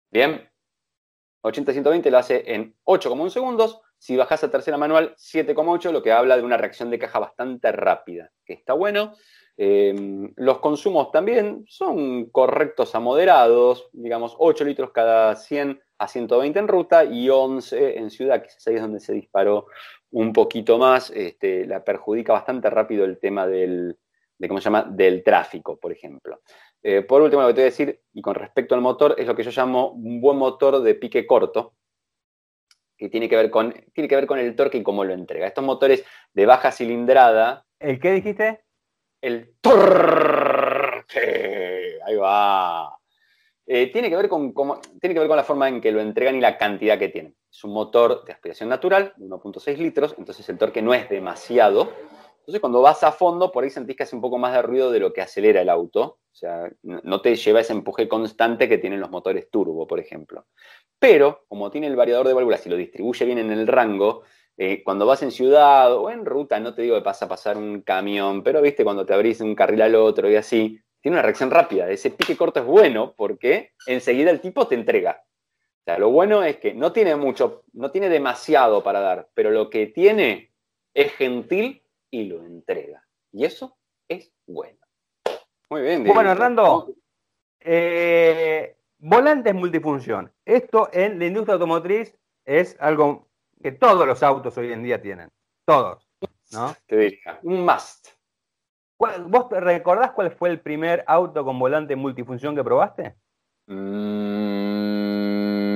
Bien. 80-120 lo hace en 8,1 segundos. Si bajas a tercera manual, 7,8, lo que habla de una reacción de caja bastante rápida, que está bueno. Em, los consumos también son correctos a moderados, digamos 8 litros cada 100 a 120 en ruta y 11 en ciudad, que es ahí donde se disparó un poquito más. Este, la perjudica bastante rápido el tema del, de, ¿cómo se llama? del tráfico, por ejemplo. Eh, por último, lo que te voy a decir, y con respecto al motor, es lo que yo llamo un buen motor de pique corto, que tiene que ver con, tiene que ver con el torque y cómo lo entrega. Estos motores de baja cilindrada.
¿El qué dijiste?
El torque. Ahí va. Eh, tiene, que ver con tiene que ver con la forma en que lo entregan y la cantidad que tienen. Es un motor de aspiración natural, de 1.6 litros, entonces el torque no es demasiado. Entonces cuando vas a fondo, por ahí sentís que hace un poco más de ruido de lo que acelera el auto. O sea, no te lleva ese empuje constante que tienen los motores turbo, por ejemplo. Pero, como tiene el variador de válvulas y lo distribuye bien en el rango, eh, cuando vas en ciudad o en ruta, no te digo que pasa a pasar un camión, pero viste, cuando te abrís un carril al otro y así, tiene una reacción rápida. Ese pique corto es bueno porque enseguida el tipo te entrega. O sea, lo bueno es que no tiene mucho, no tiene demasiado para dar, pero lo que tiene es gentil y lo entrega. Y eso es bueno.
Muy bien. Bueno, Hernando, eh, volantes multifunción. Esto en la industria automotriz es algo que todos los autos hoy en día tienen. Todos. ¿no?
Te diría, un must.
¿Vos recordás cuál fue el primer auto con volante multifunción que probaste?
Mm,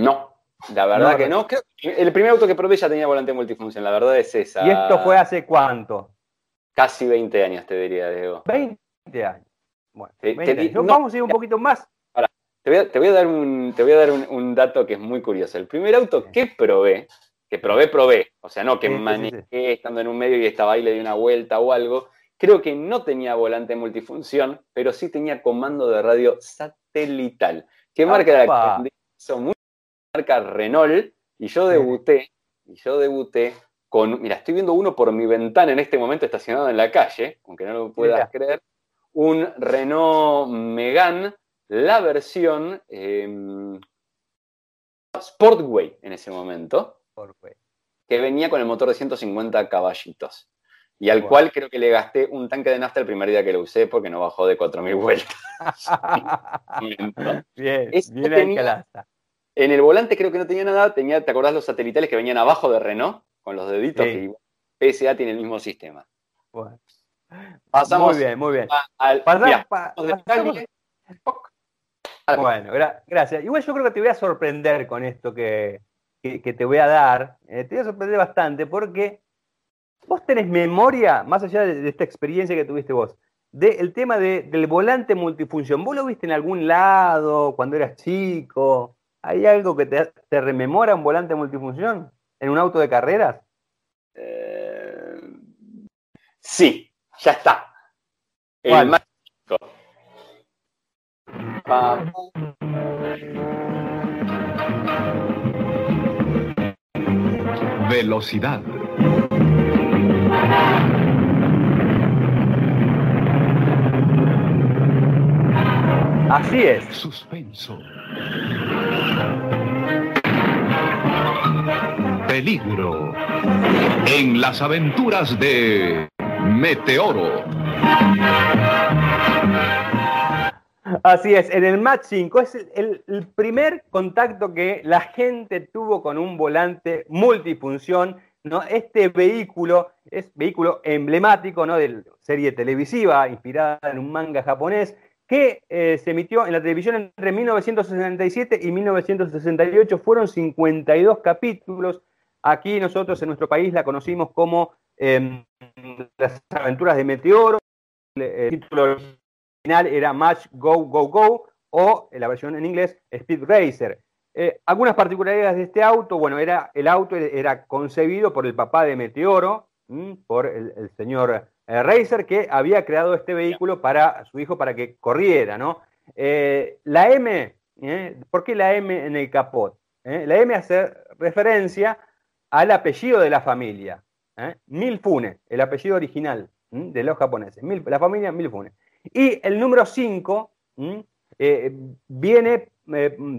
no, la verdad que no. el primer auto que probé ya tenía volante multifunción, la verdad es esa.
¿Y esto fue hace cuánto?
Casi 20 años, te diría, Diego.
20 años. Bueno, vamos a ir un poquito más.
te, voy a, dar, un, te voy a dar un, dato que es muy curioso. El primer auto que probé, que probé, probé, o sea, no que manejé estando en un medio y estaba ahí, le di una vuelta o algo, Creo que no tenía volante multifunción, pero sí tenía comando de radio satelital. ¿Qué marca era la que Muy marca Renault. Y yo debuté, y yo debuté con, mira, estoy viendo uno por mi ventana en este momento estacionado en la calle, aunque no lo puedas creer, un Renault Megane, la versión em, Sportway en ese momento, que venía con el motor de 150 caballitos y al cual creo que le gasté un tanque de nafta el primer día que lo usé porque no bajó de 4.000 vueltas.
bien, bien
En el volante creo que no tenía nada, tenía, ¿te acordás los satelitales que venían abajo de Renault? Con los deditos, que PSA tiene el mismo sistema.
Bueno. Pasamos muy bien, muy bien.
Al,
bueno, gracias. Igual yo creo que te voy a sorprender con esto que, te voy a dar. Eh, te voy a sorprender bastante porque ¿Vos tenés memoria, más allá de, esta experiencia que tuviste vos, del tema del volante multifunción? ¿Vos lo viste en algún lado cuando eras chico? ¿Hay algo que te, rememora un volante multifunción en un auto de carreras?
Eh, sí, ya está. El más
Velocidad.
Así es.
Suspenso. Peligro. En las aventuras de Meteoro.
Así es, en el Match 5 es el, el, primer contacto que la gente tuvo con un volante multifunción este vehículo es vehículo emblemático ¿no? de serie televisiva inspirada en un manga japonés que eh, se emitió en la televisión entre 1967 y 1968. Fueron 52 capítulos. Aquí nosotros en nuestro país la conocimos como em, Las aventuras de Meteoro. El título original era Match Go Go Go o en la versión en inglés Speed Racer. Eh, algunas particularidades de este auto, bueno, era, el auto era concebido por el papá de Meteoro, por el, señor eh, Racer, que había creado este vehículo para su hijo para que corriera, ¿no? Eh, la M, ¿por qué la M en el capot? La M hace referencia al apellido de la familia, Milfune, el apellido original de los japoneses, la familia Milfune. Y el número 5 viene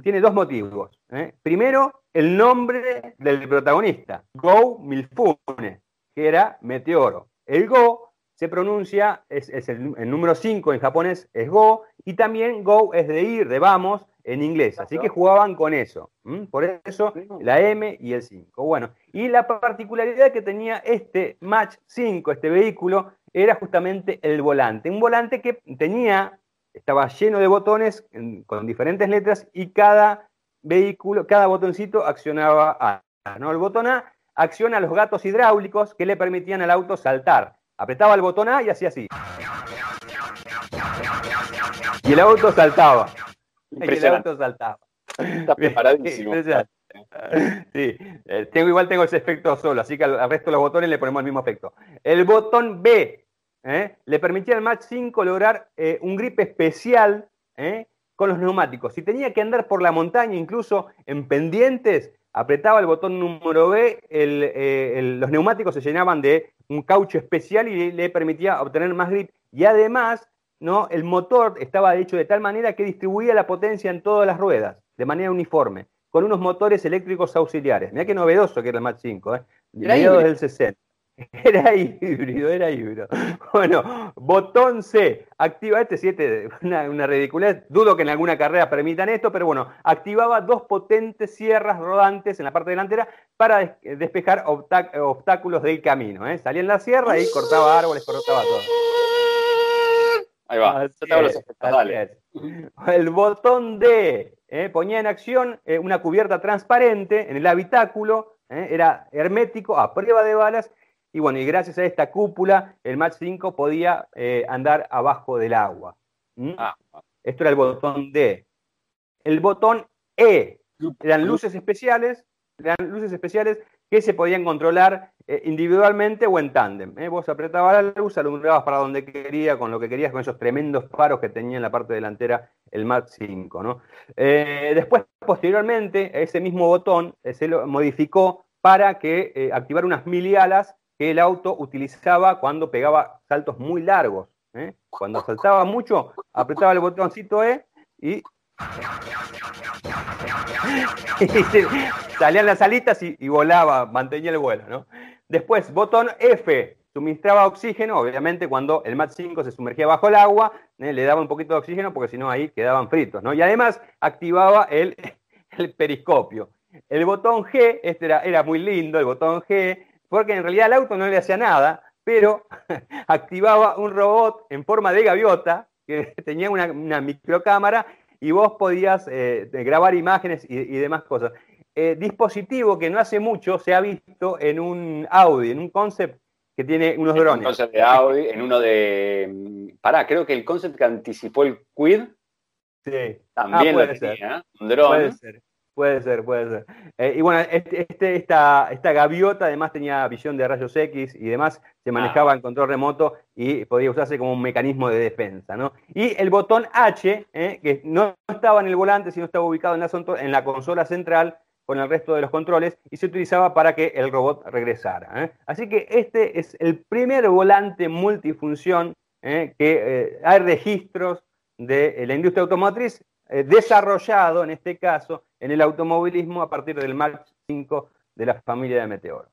tiene dos motivos. ¿eh? Primero, el nombre del protagonista, Go Milfune, que era Meteoro. El Go se pronuncia, es, el, número 5 en japonés es Go, y también Go es de ir, de vamos, en inglés. Así que jugaban con eso. Por eso la M y el 5. Bueno, y la particularidad que tenía este Match 5, este vehículo, era justamente el volante. Un volante que tenía estaba lleno de botones con diferentes letras y cada vehículo, cada botoncito accionaba a. ¿no? El botón A acciona los gatos hidráulicos que le permitían al auto saltar. Apretaba el botón A y hacía así. Y el auto saltaba. Y el auto saltaba.
Está preparadísimo.
Sí, eh, tengo, igual tengo ese efecto solo, así que al resto de los botones le ponemos el mismo efecto. El botón B ¿eh? le permitía al Match 5 lograr eh, un grip especial ¿eh? con los neumáticos. Si tenía que andar por la montaña, incluso en pendientes, apretaba el botón número B, los neumáticos se llenaban de un caucho especial y le permitía obtener más grip. Y además ¿no? el motor estaba hecho de tal manera que distribuía la potencia en todas las ruedas, de manera uniforme, con unos motores eléctricos auxiliares. Mira qué novedoso que era el Mach 5, ¿eh? mediados del 60. Era híbrido, era híbrido. Bueno, botón C, activa este 7, una, una ridiculez. Dudo que en alguna carrera permitan esto, pero bueno, activaba dos potentes sierras rodantes en la parte delantera para despejar obstáculos del camino. ¿eh? Salía en la sierra y cortaba árboles, cortaba todo.
Ahí va.
El botón D ¿eh? ponía en acción eh, una cubierta transparente en el habitáculo, era hermético, a prueba de balas y bueno, y gracias a esta cúpula, el Mach 5 podía eh, andar abajo del agua. ¿Mm? Ah. Esto era el botón D. El botón E eran luces especiales, eran luces especiales que se podían controlar eh, individualmente o en tándem. ¿eh? Vos apretabas la luz, alumbrabas para donde quería, con lo que querías, con esos tremendos faros que tenía en la parte delantera el Mach 5. ¿no? después, posteriormente, ese mismo botón se lo modificó para que activar unas milialas que el auto utilizaba cuando pegaba saltos muy largos. ¿eh? Cuando saltaba mucho, apretaba el botoncito E y, salían las alitas y, volaba, mantenía el vuelo. Después, botón F, suministraba oxígeno, obviamente cuando el Mach 5 se sumergía bajo el agua, ¿eh? le daba un poquito de oxígeno porque si no ahí quedaban fritos. ¿no? Y además activaba el, periscopio. El botón G, este era muy lindo, el botón G porque en realidad el auto no le hacía nada, pero activaba un robot en forma de gaviota que tenía una, microcámara y vos podías eh, grabar imágenes y, demás cosas. Eh, dispositivo que no hace mucho se ha visto en un Audi, en un concept que tiene unos drones. Un
concept de Audi, en uno de. Mm, pará, creo que el concept que anticipó el Quid.
Sí.
También ah, lo tenía, un drone.
Puede ser. Puede ser, puede ser. Eh, y bueno, este, este, esta, esta, gaviota además tenía visión de rayos X y demás, se manejaba en control remoto y podía usarse como un mecanismo de defensa. ¿no? Y el botón H, eh, que no estaba en el volante, sino estaba ubicado en la, en la, consola central con el resto de los controles y se utilizaba para que el robot regresara. ¿eh? Así que este es el primer volante multifunción que hay registros de la industria automotriz desarrollado en este caso en el automovilismo a partir del Mach 5 de la familia de Meteoro.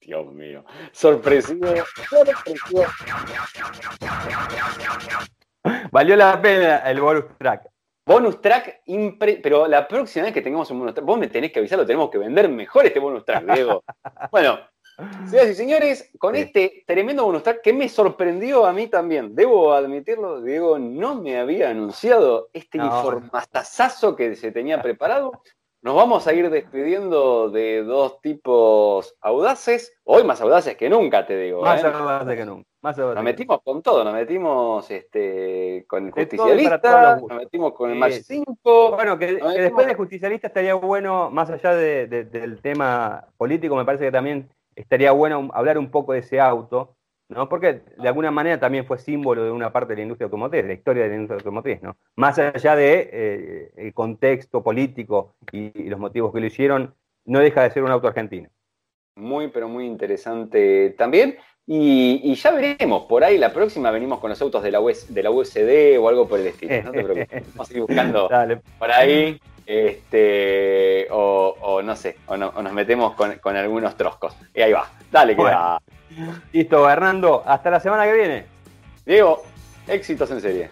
Dios mío, sorpresivo, sorpresivo.
Valió la pena el bonus track.
Bonus track, pero la próxima vez que tengamos un bonus track, vos me tenés que avisar, lo tenemos que vender mejor este bonus track, Diego. bueno, Señoras y señores, con este tremendo bonus track que me sorprendió a mí también, debo admitirlo, Diego no me había anunciado este no. que se tenía preparado. Nos vamos a ir despidiendo de dos tipos audaces, hoy más audaces que nunca, te digo.
Más ¿eh? audaces que nunca.
nos metimos con todo, nos metimos este, con el justicialista, nos metimos con el Match 5.
Bueno, que, después del justicialista estaría bueno, más allá del tema político, me parece que también estaría bueno hablar un poco de ese auto, ¿no? Porque de alguna manera también fue símbolo de una parte de la industria automotriz, de la historia de la industria automotriz, ¿no? Más allá de eh, el contexto político y, los motivos que lo hicieron, no deja de ser un auto argentino.
Muy, pero muy interesante también. Y, ya veremos, por ahí la próxima venimos con los autos de la, de la USD o algo por el estilo. No te preocupes. Vamos a ir buscando por ahí este, o, no sé, o, nos metemos con, algunos troscos. Y ahí va, dale, queda.
Listo, Hernando, hasta la semana que viene.
Diego, éxitos en serie.